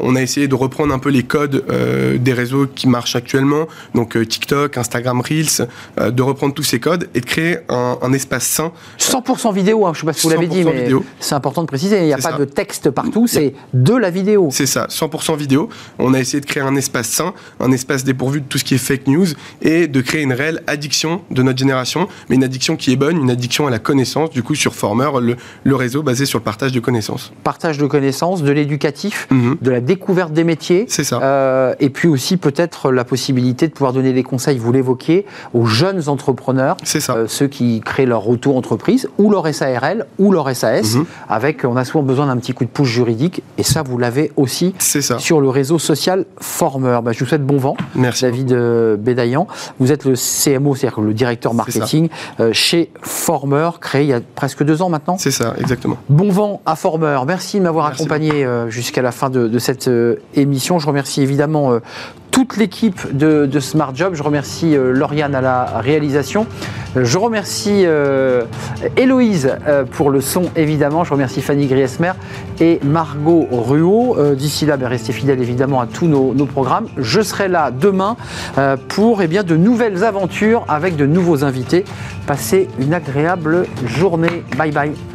on a essayé de reprendre un peu les codes des réseaux qui marchent actuellement, donc TikTok, Instagram Reels, de reprendre tous ces codes et de créer un, espace sain. 100% vidéo, hein, je ne sais pas si vous l'avez dit, mais c'est important de préciser. Il n'y a pas de texte partout, c'est de la vidéo. C'est ça, 100% vidéo. On a essayé de créer un espace sain, un espace dépourvu de tout ce qui est fake news et de créer une réelle addiction de notre génération, mais une addiction qui est bonne, une addiction à la connaissance, du coup sur Former, le, réseau basé sur le partage de connaissances. Partage de connaissances, de l'éducatif, mhm. de la découverte des métiers. C'est ça. Euh, et puis aussi peut-être la possibilité de pouvoir donner des conseils, vous l'évoquiez, aux jeunes entrepreneurs. C'est ça. Euh, ceux qui créent leur auto-entreprise ou leur SARL ou leur SAS, mhm. avec, on a souvent besoin d'un petit coup de pouce juridique, et ça vous l'avez aussi ça. sur le réseau social Former. Bah, je vous souhaite bon vent. Merci. David euh, Bédaillan. Vous êtes le CMO, c'est-à-dire le directeur marketing euh, chez Former, créé il y a presque deux ans maintenant. C'est ça, exactement. Bon vent à Former. Merci de m'avoir accompagné euh, jusqu'à la fin de, de cette émission. Je remercie évidemment toute l'équipe de, Smart Job. Je remercie euh, Lauriane à la réalisation. Je remercie euh, Héloïse euh, pour le son, évidemment. Je remercie Fanny Griesmer et Margot Ruot. D'ici là, ben, restez fidèles évidemment à tous nos, programmes. Je serai là demain pour eh bien, de nouvelles aventures avec de nouveaux invités. Passez une agréable journée. Bye bye.